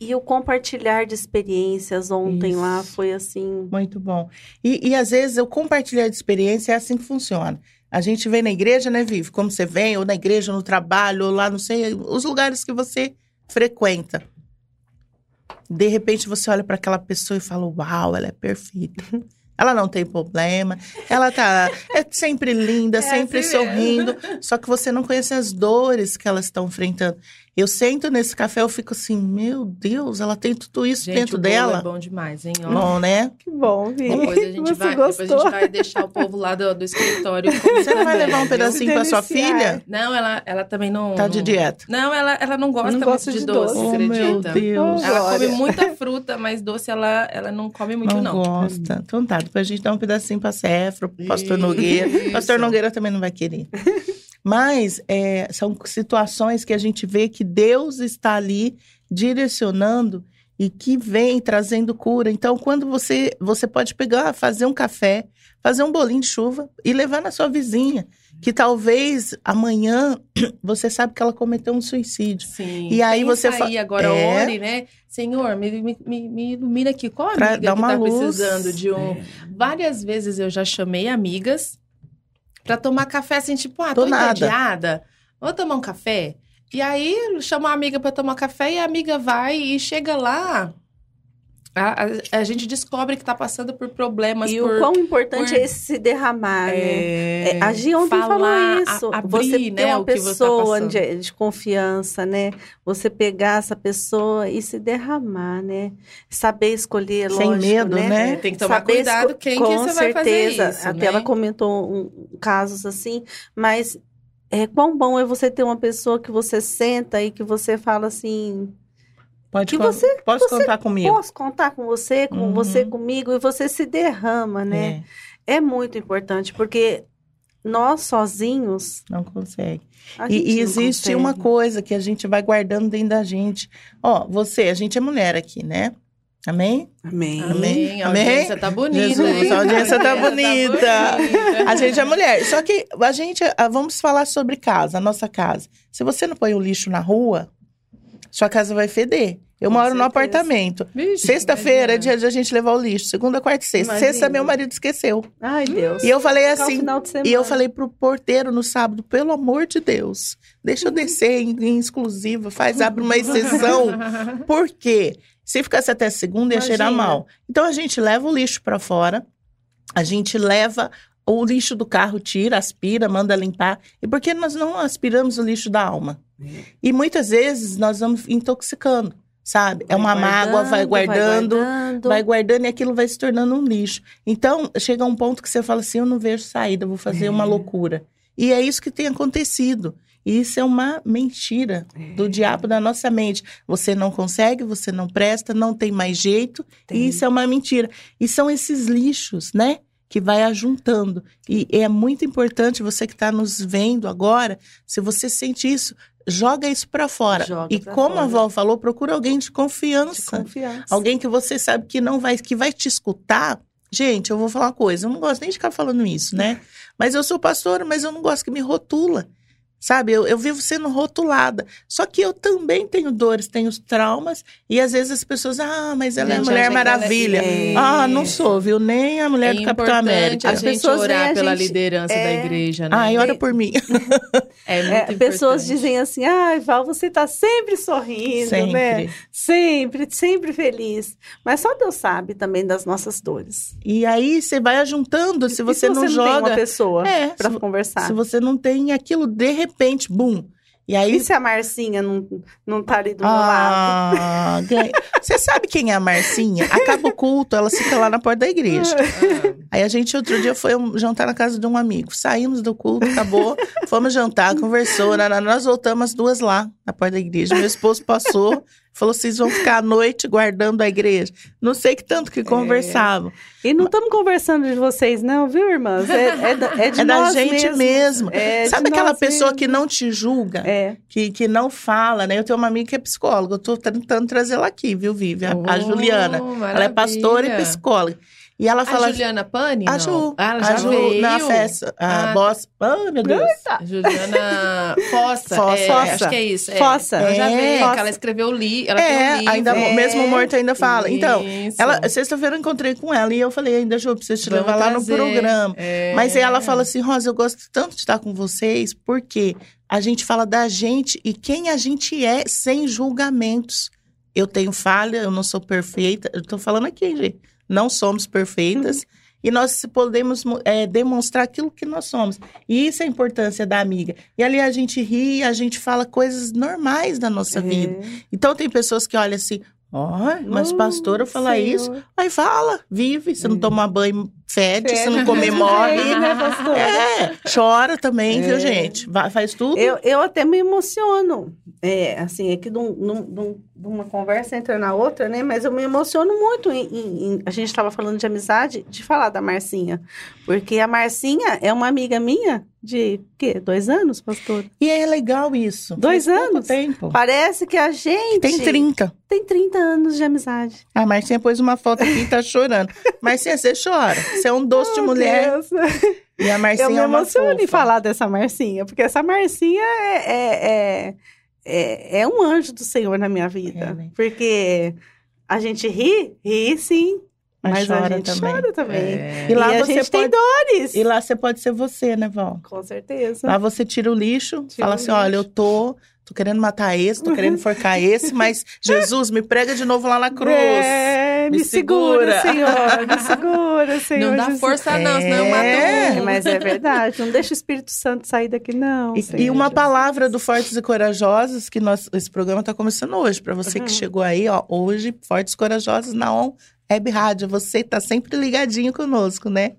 Speaker 4: e o compartilhar de experiências ontem
Speaker 3: Isso.
Speaker 4: lá foi assim.
Speaker 3: Muito bom. E, e às vezes o compartilhar de experiência é assim que funciona. A gente vem na igreja, né, Vivi? Como você vem, ou na igreja, no trabalho, ou lá, não sei, os lugares que você frequenta. De repente você olha para aquela pessoa e fala: Uau, ela é perfeita. Ela não tem problema, ela tá é sempre linda, sempre
Speaker 2: assim mesmo.
Speaker 3: sorrindo, só que você não conhece as dores que elas estão enfrentando. Eu sento nesse café, eu fico assim, meu Deus, ela tem tudo isso
Speaker 2: Gente,
Speaker 3: dentro
Speaker 2: o bolo
Speaker 3: dela.
Speaker 2: é bom demais, hein? Ó.
Speaker 3: Bom, né?
Speaker 4: Que bom, Vi.
Speaker 2: Depois a, gente
Speaker 4: Você
Speaker 2: vai, depois a
Speaker 4: gostou?
Speaker 2: gente vai deixar o povo lá do, do escritório.
Speaker 3: Você não vai levar um
Speaker 2: viu?
Speaker 3: pedacinho pra sua filha?
Speaker 2: Não, ela, ela também não.
Speaker 3: Tá de dieta.
Speaker 2: Não, ela, ela não gosta
Speaker 4: Não gosta
Speaker 2: de,
Speaker 4: de
Speaker 2: doce,
Speaker 4: doce.
Speaker 3: Oh, meu? Deus.
Speaker 2: Ela come muita fruta, mas doce ela, ela não come muito,
Speaker 3: não,
Speaker 2: não.
Speaker 3: gosta. Então tá, depois a gente dá um pedacinho pra Cefro, pro pastor
Speaker 2: Isso.
Speaker 3: Nogueira. Pastor Nogueira também não vai querer. Mas é, são situações que a gente vê que Deus está ali direcionando e que vem trazendo cura. Então, quando você você pode pegar, fazer um café, fazer um bolinho de chuva e levar na sua vizinha, que talvez amanhã você sabe que ela cometeu um suicídio.
Speaker 2: Sim.
Speaker 3: E aí
Speaker 2: Pensa
Speaker 3: você fa-
Speaker 2: aí agora
Speaker 3: É.
Speaker 2: ore, né? Senhor, me, me, me, ilumina aqui. Qual
Speaker 3: Pra
Speaker 2: amiga
Speaker 3: dar
Speaker 2: que
Speaker 3: uma
Speaker 2: tá
Speaker 3: luz.
Speaker 2: precisando de um... Várias vezes eu já chamei amigas pra tomar café, assim, tipo, ah, tô
Speaker 3: nada.
Speaker 2: entediada, vou tomar um café. E aí, chama a amiga pra tomar café e a amiga vai e chega lá... A, a, a gente descobre que tá passando por problemas,
Speaker 4: e
Speaker 2: por...
Speaker 4: o quão importante
Speaker 2: por-
Speaker 4: é esse se derramar, né?
Speaker 2: é,
Speaker 4: É, a Gi ontem
Speaker 2: falar,
Speaker 4: falou isso.
Speaker 2: a- abrir,
Speaker 4: você ter
Speaker 2: né,
Speaker 4: uma
Speaker 2: tá
Speaker 4: pessoa
Speaker 2: passando.
Speaker 4: de, de confiança, né? Você pegar essa pessoa e se derramar, né? Saber escolher,
Speaker 3: Sem
Speaker 4: lógico,
Speaker 3: medo, né?
Speaker 2: É, tem que tomar
Speaker 4: Saber
Speaker 2: cuidado quem
Speaker 4: com
Speaker 2: que você vai fazer
Speaker 4: certeza.
Speaker 2: isso,
Speaker 4: Até
Speaker 2: né?
Speaker 4: ela comentou um- casos assim, mas é quão bom é você ter uma pessoa que você senta e que você fala assim,
Speaker 3: Pode,
Speaker 4: Que
Speaker 3: con-
Speaker 4: você-
Speaker 3: pode
Speaker 4: você
Speaker 3: contar comigo.
Speaker 4: posso contar com você, com
Speaker 3: Uhum.
Speaker 4: você comigo, e você se derrama, né? É, muito importante, porque nós sozinhos,
Speaker 3: É, não consegue.
Speaker 4: a
Speaker 3: E,
Speaker 4: gente
Speaker 3: e existe
Speaker 4: consegue.
Speaker 3: uma coisa que a gente vai guardando dentro da gente. Ó, você, a gente é mulher aqui, né? Amém?
Speaker 4: Amém.
Speaker 2: Amém. A audiência tá bonita,
Speaker 3: Jesus, a audiência tá
Speaker 2: audiência
Speaker 3: bonita. A gente é mulher. Só que a gente, vamos falar sobre casa, a nossa casa. Se você não põe o lixo na rua, sua casa vai feder. Eu
Speaker 2: Com
Speaker 3: moro no
Speaker 2: certeza.
Speaker 3: apartamento.
Speaker 2: Vixe,
Speaker 3: Sexta-feira é dia de a gente levar o lixo. Segunda, quarta e sexta.
Speaker 4: Imagina.
Speaker 3: Sexta, meu marido esqueceu.
Speaker 4: Ai, Deus.
Speaker 3: E eu falei assim. E eu falei pro porteiro no sábado, pelo amor de Deus, deixa eu descer em, em exclusiva, faz, abre uma exceção. Por quê? Se ficasse até segunda, ia
Speaker 2: Imagina.
Speaker 3: cheirar mal. Então a gente leva o lixo para fora, a gente leva o lixo do carro, tira, aspira, manda limpar. E por que nós não aspiramos o lixo da alma? E muitas vezes nós vamos intoxicando, sabe? é
Speaker 2: Vai
Speaker 3: uma mágoa, vai guardando,
Speaker 4: Vai guardando.
Speaker 3: vai guardando e aquilo vai se tornando um lixo. Então, chega um ponto que você fala assim: eu não vejo saída, vou fazer uma loucura. E é isso que tem acontecido. E isso é uma mentira do diabo da nossa mente. Você não consegue, você não presta, não tem mais jeito.
Speaker 4: Tem.
Speaker 3: E isso é uma mentira. E são esses lixos, né? Que vai ajuntando. E é muito importante você que está nos vendo agora, se você sente isso, joga isso para fora.
Speaker 4: Joga
Speaker 3: e como a
Speaker 4: fora.
Speaker 3: Val falou, procura alguém de
Speaker 4: de
Speaker 3: confiança.
Speaker 4: confiança.
Speaker 3: Alguém que você sabe que não vai, que vai te escutar. Gente, eu vou falar uma coisa, eu não gosto nem de ficar falando isso, né? Mas eu sou pastora, mas eu não gosto que me rotula. Sabe, eu, eu vivo sendo rotulada. Só que eu também tenho dores, tenho traumas, e às vezes as pessoas, ah, mas ela é
Speaker 2: Gente,
Speaker 3: Mulher
Speaker 2: que ela é-
Speaker 3: Maravilha.
Speaker 4: É.
Speaker 3: Ah, não sou, viu? Nem a mulher
Speaker 2: é
Speaker 3: do Capitão América.
Speaker 2: a
Speaker 4: As
Speaker 2: gente
Speaker 4: pessoas
Speaker 2: orar pela
Speaker 4: gente-
Speaker 2: liderança da
Speaker 4: é.
Speaker 2: igreja, né?
Speaker 3: Ai, ora por mim.
Speaker 2: É muito
Speaker 4: É,
Speaker 2: importante.
Speaker 4: pessoas dizem assim, ai, Val, você tá sempre sorrindo, né?
Speaker 3: Sempre.
Speaker 4: Sempre, sempre feliz. Mas só Deus sabe também das nossas dores.
Speaker 3: E aí você vai ajuntando, se
Speaker 4: E
Speaker 3: você, não
Speaker 4: tem
Speaker 3: joga.
Speaker 4: uma pessoa
Speaker 3: É,
Speaker 4: pra
Speaker 3: se-
Speaker 4: conversar.
Speaker 3: Se você não tem aquilo, de repente, bum. E aí.
Speaker 4: E se a Marcinha não, não tá ali do meu lado?
Speaker 3: Ah, ganha. Você sabe quem é a Marcinha? Acaba o culto, ela fica lá na porta da igreja. Aí a gente, outro dia, foi jantar na casa de um amigo. Saímos do culto, acabou, fomos jantar, conversou. Nós voltamos as duas lá, na porta da igreja. Meu esposo passou, falou: vocês vão ficar à noite guardando a igreja. Não sei que tanto que conversavam.
Speaker 4: E não estamos conversando de vocês, não, viu, irmãs? É, é da, é de
Speaker 3: É da
Speaker 4: nós
Speaker 3: gente
Speaker 4: mesmo.
Speaker 3: mesmo.
Speaker 4: É
Speaker 3: Sabe aquela pessoa
Speaker 4: mesmo.
Speaker 3: que não te julga?
Speaker 4: É.
Speaker 3: que, que não fala, né? Eu tenho uma amiga que é psicóloga, eu tô tentando trazer ela aqui, viu, Vivi? A, a
Speaker 2: Oh,
Speaker 3: Juliana. Ela é
Speaker 2: maravilha.
Speaker 3: pastora e psicóloga. E ela fala.
Speaker 2: A Juliana Pani?
Speaker 3: A? Ju,
Speaker 2: Ah, ela
Speaker 3: a
Speaker 2: já
Speaker 3: Ju
Speaker 2: veio.
Speaker 3: na festa. A
Speaker 2: Ah,
Speaker 3: boss. Ai, meu Deus.
Speaker 2: Juliana Fossa.
Speaker 3: Fossa.
Speaker 2: É,
Speaker 4: Fossa.
Speaker 2: Acho que é isso. É.
Speaker 4: Fossa.
Speaker 2: Ela já
Speaker 3: É.
Speaker 2: veio,
Speaker 4: Fossa.
Speaker 2: que ela escreveu li, ela tem um
Speaker 3: É,
Speaker 2: livro.
Speaker 3: ainda
Speaker 4: É.
Speaker 3: mesmo morto ainda fala. Então,
Speaker 2: Isso.
Speaker 3: ela, sexta-feira eu encontrei com ela e eu falei, ainda, Ju, preciso te
Speaker 2: Vamos
Speaker 3: levar lá no programa.
Speaker 2: É.
Speaker 3: Mas aí ela fala assim, Rosa, eu gosto tanto de estar com vocês, porque a gente fala da gente e quem a gente é sem julgamentos. Eu tenho falha, eu não sou perfeita. Eu tô falando aqui, gente. Não somos perfeitas. E nós podemos é, demonstrar aquilo que nós somos. E isso é a importância da amiga. E ali a gente ri, a gente fala coisas normais da nossa
Speaker 4: É.
Speaker 3: vida. Então tem pessoas que olham assim, ó, mas
Speaker 4: Oh,
Speaker 3: pastora fala
Speaker 4: Senhor.
Speaker 3: isso. Aí fala, vive. Você não toma banho, fede, você não
Speaker 4: Fede.
Speaker 3: come, morre.
Speaker 4: Né?
Speaker 3: É, chora também, viu,
Speaker 4: É.
Speaker 3: gente? Vai- faz tudo.
Speaker 4: Eu, eu até me emociono. É, assim, é que de, um- uma conversa entra na outra, né? Mas eu me emociono muito. Em, em- em- a gente estava falando de amizade, de falar da Marcinha. Porque a Marcinha é uma amiga minha de, quê? Dois anos, pastor?
Speaker 3: E é legal isso.
Speaker 4: Dois
Speaker 3: Faz
Speaker 4: anos?
Speaker 3: tempo.
Speaker 4: Parece que a gente...
Speaker 3: Tem 30.
Speaker 4: Tem 30 anos de amizade.
Speaker 3: A Marcinha pôs uma foto aqui e tá chorando. Marcinha, você chora. Você é um doce de
Speaker 4: Oh,
Speaker 3: mulher.
Speaker 4: Deus.
Speaker 3: E a Marcinha
Speaker 4: Eu me
Speaker 3: é
Speaker 4: emociono em
Speaker 3: fofa.
Speaker 4: falar dessa Marcinha, porque essa Marcinha é, é, é, é, é um anjo do Senhor na minha vida.
Speaker 3: É, né?
Speaker 4: Porque a gente ri, ri sim,
Speaker 3: Mas
Speaker 4: mas, a gente
Speaker 3: também.
Speaker 4: chora também.
Speaker 2: É.
Speaker 3: E
Speaker 4: E,
Speaker 3: lá
Speaker 4: a
Speaker 3: você
Speaker 4: gente tem
Speaker 3: pode-
Speaker 4: dores.
Speaker 3: E lá você pode ser você, né, Val?
Speaker 4: Com certeza.
Speaker 3: Lá você tira o lixo,
Speaker 4: Tira
Speaker 3: fala
Speaker 4: o
Speaker 3: assim: olha, eu
Speaker 4: lixo.
Speaker 3: tô, tô querendo matar esse, tô querendo enforcar esse, mas Jesus, me prega de novo lá na cruz.
Speaker 4: É, me,
Speaker 3: Me
Speaker 4: segura,
Speaker 3: segura.
Speaker 4: Senhor. Me segura, Senhor.
Speaker 2: Não dá
Speaker 4: Jesus.
Speaker 2: força não, senão eu mato
Speaker 3: É,
Speaker 2: um.
Speaker 4: É, mas é verdade. Não deixa o Espírito Santo sair daqui, não.
Speaker 3: E, e uma
Speaker 4: Jesus.
Speaker 3: palavra do Fortes e Corajosos, que nós, esse programa está começando hoje. Para você que
Speaker 4: Uhum.
Speaker 3: chegou aí, ó, hoje, Fortes e Corajosos na ON Web Rádio. Você tá sempre ligadinho conosco, né?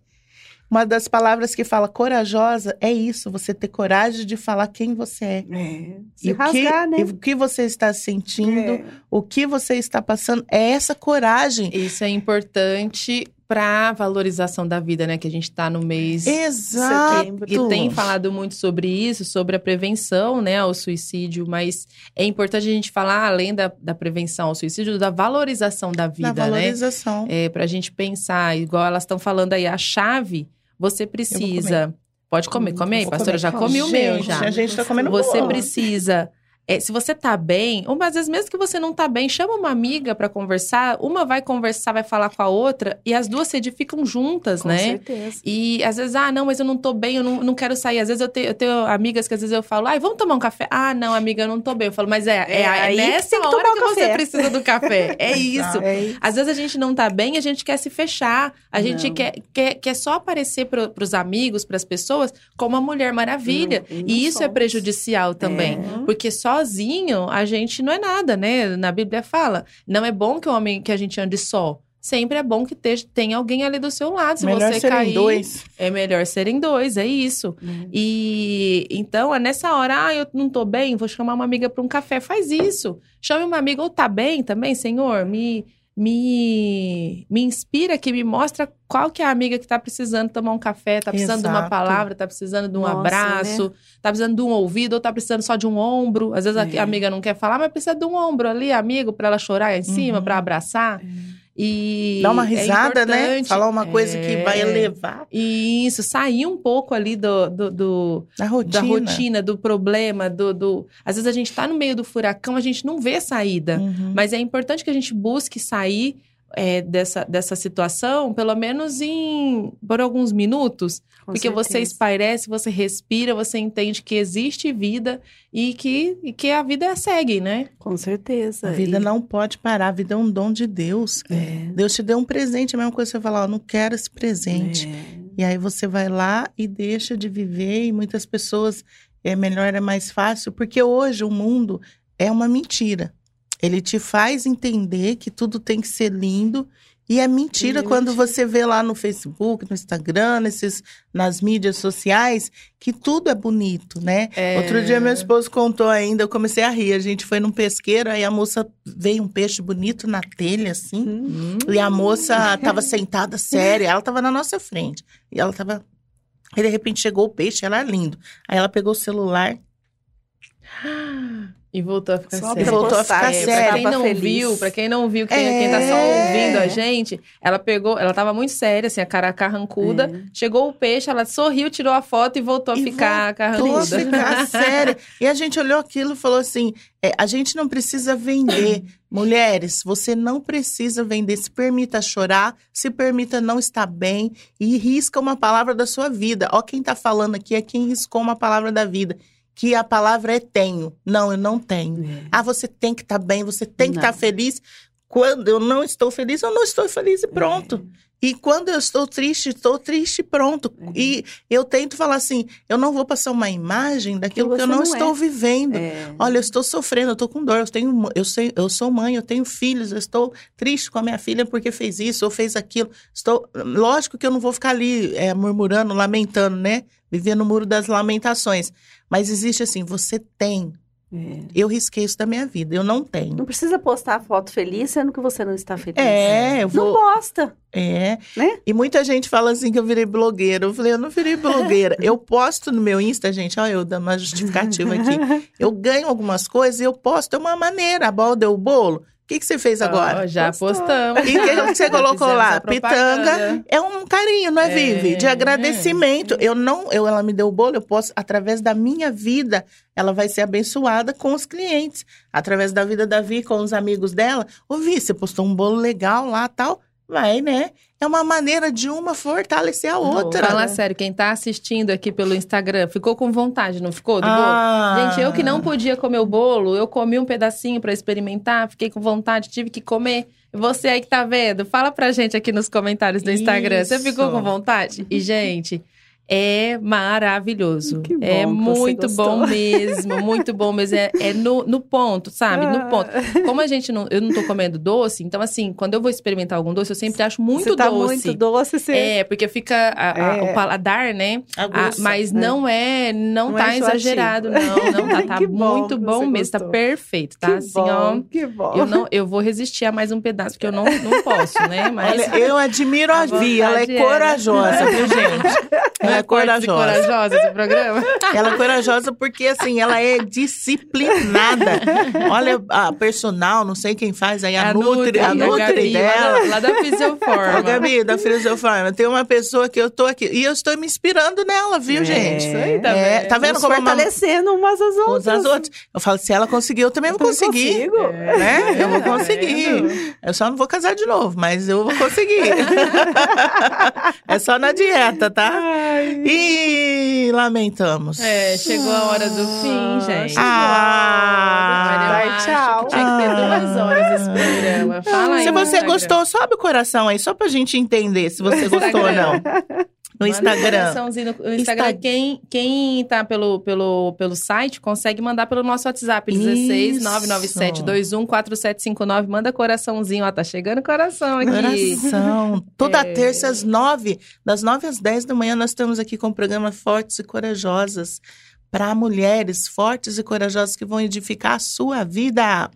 Speaker 3: Uma das palavras que fala corajosa é isso, você ter coragem de falar quem você é.
Speaker 4: É, se
Speaker 3: E
Speaker 4: rasgar,
Speaker 3: o que,
Speaker 4: né?
Speaker 3: e o que você está sentindo,
Speaker 4: É.
Speaker 3: o que você está passando, é essa coragem.
Speaker 2: Isso é importante para valorização da vida, né? Que a gente tá no mês
Speaker 3: Exato.
Speaker 4: Setembro.
Speaker 2: E tem falado muito sobre isso, sobre a prevenção, né, ao suicídio, mas é importante a gente falar, além da, da prevenção ao suicídio, da valorização da vida, né?
Speaker 3: valorização.
Speaker 2: É, pra gente pensar, igual elas estão falando aí, a chave, você precisa. Pode comer, come aí, pastora,
Speaker 3: comer.
Speaker 2: já comi o meu já.
Speaker 3: A gente tá comendo
Speaker 2: Você
Speaker 3: bolo.
Speaker 2: precisa. É, se você tá bem, ou às vezes mesmo que você não tá bem, chama uma amiga pra conversar, uma vai conversar, vai falar com a outra, e as duas se edificam juntas,
Speaker 4: Com
Speaker 2: né?
Speaker 4: certeza.
Speaker 2: E às vezes, ah, não, mas eu não tô bem, eu não, não quero sair. Às vezes eu tenho, eu tenho amigas que às vezes eu falo, ai, vamos tomar um café. Ah, não, amiga, eu não tô bem. Eu falo, mas é, é,
Speaker 4: É aí que
Speaker 2: nessa
Speaker 4: que
Speaker 2: hora que você precisa do café. É isso.
Speaker 4: É isso.
Speaker 2: Às vezes a gente não tá bem, a gente quer se fechar. A gente
Speaker 4: Não.
Speaker 2: quer, quer, quer só aparecer pro, pros amigos, pras pessoas, como uma mulher maravilha.
Speaker 4: Não, e não
Speaker 2: e isso é
Speaker 4: somos.
Speaker 2: prejudicial também.
Speaker 4: É.
Speaker 2: Porque sozinho a gente não é nada, né? Na Bíblia fala, não é bom que o homem que a gente ande só. Sempre é bom que te- tenha alguém ali do seu lado. Se
Speaker 3: Melhor
Speaker 2: você
Speaker 3: serem
Speaker 2: cair,
Speaker 3: dois.
Speaker 2: é melhor serem dois, é isso. E então é nessa hora, ah, eu não tô bem, vou chamar uma amiga para um café. Faz isso. Chame uma amiga, ou tá bem também, Senhor? Me, me, me inspira aqui, me mostra qual que é a amiga que tá precisando tomar um café, tá precisando de uma
Speaker 3: Exato.
Speaker 2: palavra, tá precisando de um
Speaker 4: Nossa,
Speaker 2: abraço, tá precisando de um ouvido, ou tá precisando só de um ombro. Às vezes a-
Speaker 4: É.
Speaker 2: a amiga não quer falar, mas precisa de um ombro ali, amigo, para ela chorar em cima,
Speaker 3: Uhum.
Speaker 2: para abraçar. E
Speaker 3: Dá uma
Speaker 2: é
Speaker 3: risada, né?
Speaker 2: importante-
Speaker 3: Falar uma coisa que vai
Speaker 2: É.
Speaker 3: elevar
Speaker 2: Isso, sair um pouco ali do, do, do-
Speaker 3: a rotina.
Speaker 2: da rotina, do problema, do, do. Às vezes a gente tá no meio do furacão, a gente não vê saída.
Speaker 3: Uhum.
Speaker 2: Mas é importante que a gente busque sair é, dessa, dessa situação, pelo menos em por alguns minutos.
Speaker 4: Com
Speaker 2: porque você
Speaker 4: certeza.
Speaker 2: espairece, você respira, você entende que existe vida e que, e que a vida segue, né?
Speaker 4: Com certeza.
Speaker 3: A vida
Speaker 4: E-
Speaker 3: não pode parar, a vida é um dom de Deus.
Speaker 4: É.
Speaker 3: Deus te deu um presente, a mesma coisa que você falar, ó, não quero esse presente.
Speaker 4: É.
Speaker 3: E aí você vai lá e deixa de viver, e muitas pessoas é melhor, é mais fácil, porque hoje o mundo é uma mentira. Ele te faz entender que tudo tem que ser lindo e é mentira
Speaker 4: É
Speaker 3: quando
Speaker 4: mentira.
Speaker 3: você vê lá no Facebook, no Instagram, nesses, nas mídias sociais, que tudo é bonito, né?
Speaker 2: É.
Speaker 3: Outro dia meu esposo contou ainda, eu comecei a rir. A gente foi num pesqueiro, aí a moça veio um peixe bonito na telha, assim.
Speaker 4: Hum.
Speaker 3: E a moça tava sentada séria, ela tava na nossa frente. E ela tava. Aí de repente chegou o peixe, ela é lindo. Aí ela pegou o celular
Speaker 2: E voltou a ficar
Speaker 4: Só
Speaker 2: séria.
Speaker 3: e voltou a ficar
Speaker 2: É,
Speaker 3: séria.
Speaker 2: pra quem não
Speaker 4: feliz.
Speaker 2: viu, pra quem não viu, quem,
Speaker 3: É.
Speaker 2: quem tá só ouvindo a gente, ela pegou, ela tava muito séria, assim, a cara carrancuda.
Speaker 4: É.
Speaker 2: Chegou o peixe, ela sorriu, tirou a foto e voltou a
Speaker 3: E
Speaker 2: ficar
Speaker 3: voltou a
Speaker 2: carrancuda.
Speaker 3: ficar séria. E a gente olhou aquilo e falou assim: é, a gente não precisa vender. Mulheres, você não precisa vender. Se permita chorar, se permita não estar bem e risca uma palavra da sua vida. Ó, quem tá falando aqui é quem riscou uma palavra da vida. Que a palavra é tenho. Não, eu não tenho.
Speaker 4: É.
Speaker 3: Ah, você tem que estar bem, você tem que estar feliz. Quando eu não estou feliz, eu não estou feliz e pronto. E quando eu estou triste, estou triste e pronto.
Speaker 4: É.
Speaker 3: E eu tento falar assim, eu não vou passar uma imagem daquilo que, eu não,
Speaker 4: não
Speaker 3: estou
Speaker 4: é.
Speaker 3: vivendo.
Speaker 4: É.
Speaker 3: Olha, eu estou sofrendo, eu estou com dor, eu tenho, eu sei, eu sou mãe, eu tenho filhos, eu estou triste com a minha filha porque fez isso ou fez aquilo. Estou, lógico que eu não vou ficar ali é, murmurando, lamentando, né? Viver no muro das lamentações. Mas existe assim, você tem.
Speaker 4: É.
Speaker 3: Eu risquei isso da minha vida, eu não tenho.
Speaker 4: Não precisa postar foto feliz, sendo que você não está feliz.
Speaker 3: É, eu
Speaker 4: Não
Speaker 3: vou.
Speaker 4: posta.
Speaker 3: É.
Speaker 4: Né?
Speaker 3: E muita gente fala assim que eu virei blogueira. Eu falei, eu não virei blogueira. eu posto no meu Insta, gente, olha, eu dando uma justificativa aqui. Eu ganho algumas coisas e eu posto de uma maneira. A bola deu o bolo. O que, que você fez agora?
Speaker 2: Ó, já postamos.
Speaker 3: E o que que você colocou lá? Pitanga. É um carinho, não é,
Speaker 2: É,
Speaker 3: Vivi? De agradecimento. Eu não, eu, ela me deu o bolo, eu posso, através da minha vida, ela vai ser abençoada com os clientes. Através da vida da Vi, com os amigos dela. Ô, Vi, você postou um bolo legal lá tal. Vai, né? É uma maneira de uma fortalecer a outra.
Speaker 2: Fala sério, quem tá assistindo aqui pelo Instagram, ficou com vontade, não ficou? Do bolo?
Speaker 3: Ah.
Speaker 2: Gente, eu que não podia comer o bolo, eu comi um pedacinho pra experimentar, fiquei com vontade, tive que comer. Você aí que tá vendo, fala pra gente aqui nos comentários do Instagram. Você
Speaker 3: Isso.
Speaker 2: ficou com vontade? E, gente, é maravilhoso.
Speaker 4: Que bom
Speaker 2: é
Speaker 4: que
Speaker 2: muito bom mesmo, muito bom mesmo. É, é no, no ponto, sabe?
Speaker 4: Ah.
Speaker 2: No ponto. Como a gente não, eu não tô comendo doce, então assim, quando eu vou experimentar algum doce, eu sempre acho muito
Speaker 4: você tá
Speaker 2: doce.
Speaker 4: muito doce, você...
Speaker 2: É, porque fica a- a-
Speaker 4: É.
Speaker 2: o paladar, né? Ah,
Speaker 3: Aguça.
Speaker 2: mas não é, não,
Speaker 4: Não
Speaker 2: tá
Speaker 4: é
Speaker 2: exagerado, não, não tá, tá
Speaker 4: bom
Speaker 2: muito bom mesmo, tá
Speaker 4: gostou.
Speaker 2: perfeito, tá?
Speaker 4: que
Speaker 2: assim,
Speaker 4: bom,
Speaker 2: ó.
Speaker 4: que bom.
Speaker 2: Eu não, eu vou resistir a mais um pedaço, porque eu não, não posso, né? Mas
Speaker 3: Olha, eu admiro a,
Speaker 2: A
Speaker 3: Vi, ela é
Speaker 2: é, né?
Speaker 3: corajosa, viu, gente? Ela é corajosa.
Speaker 2: corajosa esse programa.
Speaker 3: Ela é corajosa porque, assim, ela é disciplinada. Olha, a personal, não sei quem faz aí, a, Nutri, a Nutri
Speaker 2: Gabi,
Speaker 3: dela.
Speaker 2: Lá da, lá da Fisioforma.
Speaker 3: Ô, Gabi, da Fisiofarma, tem uma pessoa que eu tô aqui. E eu estou me inspirando nela, viu,
Speaker 4: É.
Speaker 3: gente?
Speaker 2: Isso aí, tá
Speaker 3: É,
Speaker 2: vendo?
Speaker 3: tá vendo
Speaker 4: Nos
Speaker 3: como uma...
Speaker 4: fortalecendo umas às outras.
Speaker 3: Uns às outras. Eu falo, se ela conseguiu, eu também vou
Speaker 4: Eu
Speaker 3: conseguir.
Speaker 4: consigo.
Speaker 3: Né? Eu vou
Speaker 2: Tá
Speaker 3: conseguir. Eu só não vou casar de novo, mas eu vou conseguir. é só na dieta, tá? E lamentamos.
Speaker 2: É, chegou a hora do fim, gente.
Speaker 3: Ah,
Speaker 2: acho
Speaker 4: tchau.
Speaker 2: que Tinha que ter duas horas esse programa. Fala aí
Speaker 3: Se você gostou, sobe o coração aí, só pra gente entender se você gostou ou não. No
Speaker 2: Manda
Speaker 3: Instagram.
Speaker 2: coraçãozinho no, Instagram.
Speaker 3: Insta-
Speaker 2: Quem, quem tá pelo, pelo, pelo site consegue mandar pelo nosso WhatsApp. 16
Speaker 3: Isso.
Speaker 2: 997 21 4759. Manda coraçãozinho. Ó, tá chegando coração aqui.
Speaker 3: Coração. Toda
Speaker 2: É.
Speaker 3: terça às nove, das nove às dez da manhã, nós estamos aqui com o programa Fortes e Corajosas. Para mulheres fortes e corajosas que vão edificar a sua vida.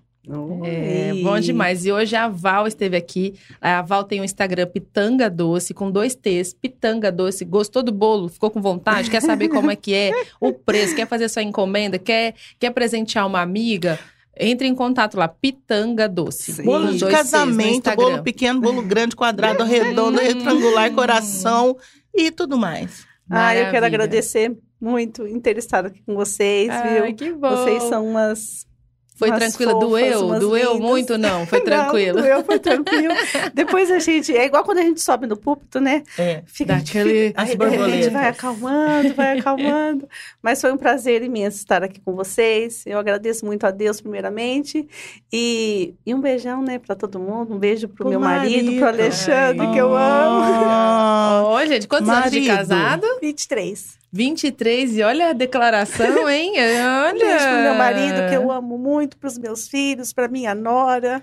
Speaker 2: É, bom demais. E hoje a Val esteve aqui. A Val tem o Instagram Pitanga Doce, com dois T's. Pitanga Doce. Gostou do bolo? Ficou com vontade? Quer saber como é que é? O preço? Quer fazer sua encomenda? Quer, quer presentear uma amiga? Entre em contato lá, Pitanga Doce.
Speaker 4: Sim.
Speaker 3: Bolo de casamento, bolo pequeno, bolo grande, quadrado, redondo, retangular, coração e tudo mais.
Speaker 4: Ah, eu quero
Speaker 2: Maravilha.
Speaker 4: agradecer muito em ter estado aqui com vocês,
Speaker 2: Ai,
Speaker 4: viu?
Speaker 2: que bom.
Speaker 4: Vocês são umas
Speaker 2: Foi tranquila?
Speaker 4: fofas,
Speaker 2: Doeu? Doeu
Speaker 4: lindas.
Speaker 2: muito? Não, foi tranquilo.
Speaker 4: Não, doeu, foi tranquilo. Depois a gente. É igual quando a gente sobe no púlpito, né?
Speaker 3: É.
Speaker 4: Fica
Speaker 2: aquele-
Speaker 3: As
Speaker 4: Aí, de repente,
Speaker 3: borboletas.
Speaker 4: vai acalmando, vai acalmando. Mas foi um prazer imenso estar aqui com vocês. Eu agradeço muito a Deus, primeiramente. E, e um beijão, né, para todo mundo. Um beijo pro
Speaker 3: Pro
Speaker 4: meu marido,
Speaker 3: marido.
Speaker 4: pro Alexandre,
Speaker 2: Ai.
Speaker 4: que eu amo.
Speaker 2: Ô, gente, quantos anos de
Speaker 3: Marido.
Speaker 2: casado?
Speaker 4: 23.
Speaker 2: 23, e olha a declaração, hein? Olha!
Speaker 5: Beijo pro meu marido, que eu amo muito, pros meus filhos, pra minha nora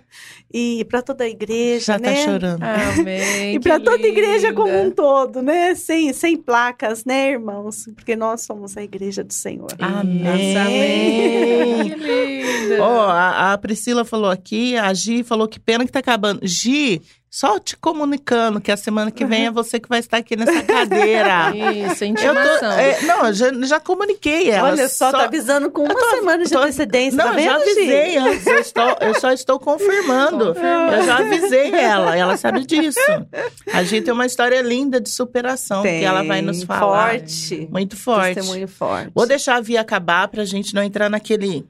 Speaker 5: e pra toda a igreja,
Speaker 3: Já
Speaker 5: né?
Speaker 3: tá chorando.
Speaker 2: Amém.
Speaker 5: E para toda a igreja como um todo, né? Sem, sem placas, né, irmãos? Porque nós somos a igreja do Senhor.
Speaker 3: Amém.
Speaker 2: Amém. Que linda.
Speaker 3: Ó, a, a Priscila falou aqui, a Gi falou que pena que tá acabando. Gi, só te comunicando que a semana que vem é você que vai estar aqui nessa cadeira.
Speaker 2: Isso,
Speaker 3: Eu
Speaker 2: intimação.
Speaker 3: tô, é, não, eu já, já comuniquei ela.
Speaker 5: Olha só, tá avisando com uma semana de
Speaker 3: tô-
Speaker 5: antecedência,
Speaker 3: Não,
Speaker 5: tá
Speaker 3: eu
Speaker 5: vendo,
Speaker 3: já avisei antes, eu, estou, eu só estou confirmando.
Speaker 2: Confirmando.
Speaker 3: Eu já avisei ela, ela sabe disso. A gente tem uma história linda de superação que ela vai nos
Speaker 5: Tem,
Speaker 3: falar.
Speaker 5: Forte.
Speaker 3: Muito forte.
Speaker 5: Testemunho forte.
Speaker 3: Vou deixar a via acabar pra gente não entrar naquele.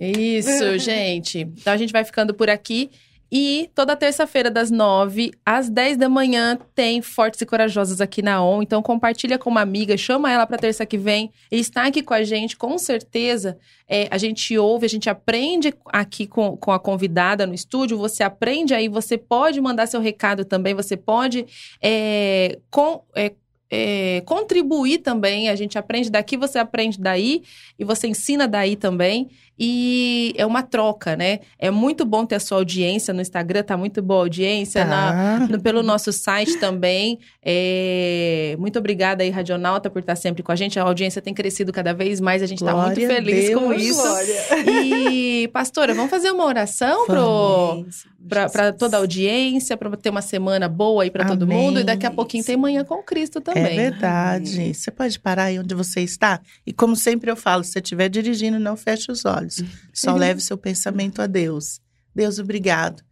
Speaker 5: É.
Speaker 2: Isso, gente. Então a gente vai ficando por aqui. E toda terça-feira, das 9 às 10 da manhã, tem Fortes e Corajosas aqui na ON. Então compartilha com uma amiga, chama ela para terça que vem. E está aqui com a gente, com certeza. é, a gente ouve, a gente aprende aqui com, com a convidada no estúdio. Você aprende aí, você pode mandar seu recado também, você pode é, com, é, é, contribuir também. A gente aprende daqui, você aprende daí e você ensina daí também. E é uma troca, né? É muito bom ter a sua audiência no Instagram, tá muito boa a audiência. na-
Speaker 3: Tá.
Speaker 2: no- pelo nosso site também. É, muito obrigada aí, Radionauta, por estar sempre com a gente. A audiência tem crescido cada vez mais, a gente está muito
Speaker 3: Glória a
Speaker 2: feliz com
Speaker 3: Deus.
Speaker 2: isso.
Speaker 5: Glória.
Speaker 2: E, pastora, vamos fazer uma oração para toda a audiência, para ter uma semana boa aí para todo
Speaker 3: Amém.
Speaker 2: mundo. E daqui a pouquinho tem Manhã com Cristo
Speaker 3: É
Speaker 2: também.
Speaker 3: verdade. Você pode parar aí onde você está? E como sempre eu falo, se você estiver dirigindo, não feche os olhos. Só leve seu pensamento a Deus. Deus, obrigado.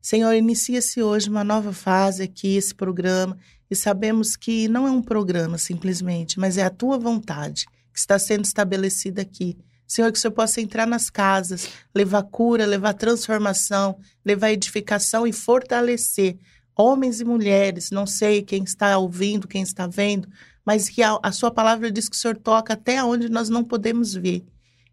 Speaker 3: Senhor, inicia-se hoje uma nova fase aqui, esse programa. E sabemos que não é um programa simplesmente, mas é a tua vontade que está sendo estabelecida aqui. Senhor, que o Senhor possa entrar nas casas, levar cura, levar transformação, levar edificação e fortalecer homens e mulheres, não sei quem está ouvindo, quem está vendo, mas que a, a sua palavra diz que o Senhor toca até onde nós não podemos ver.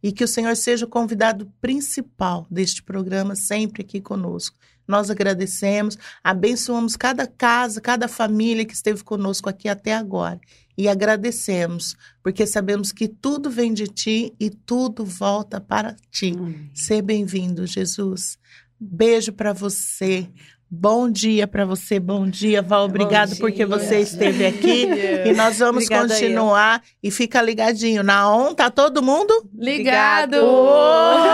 Speaker 3: E que o Senhor seja o convidado principal deste programa, sempre aqui conosco. Nós agradecemos, abençoamos cada casa, cada família que esteve conosco aqui até agora. E agradecemos, porque sabemos que tudo vem de ti e tudo volta para ti. Seja bem-vindo, Jesus. Beijo para você. Bom dia para você. Bom dia, Val. Obrigado
Speaker 5: dia.
Speaker 3: porque você esteve aqui. E nós vamos
Speaker 5: Obrigada
Speaker 3: continuar. E fica ligadinho. Na ON, tá todo mundo?
Speaker 2: Ligado!
Speaker 3: Uou!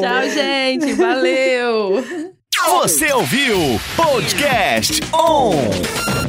Speaker 2: Tchau, gente. Valeu!
Speaker 1: Você ouviu Podcast On!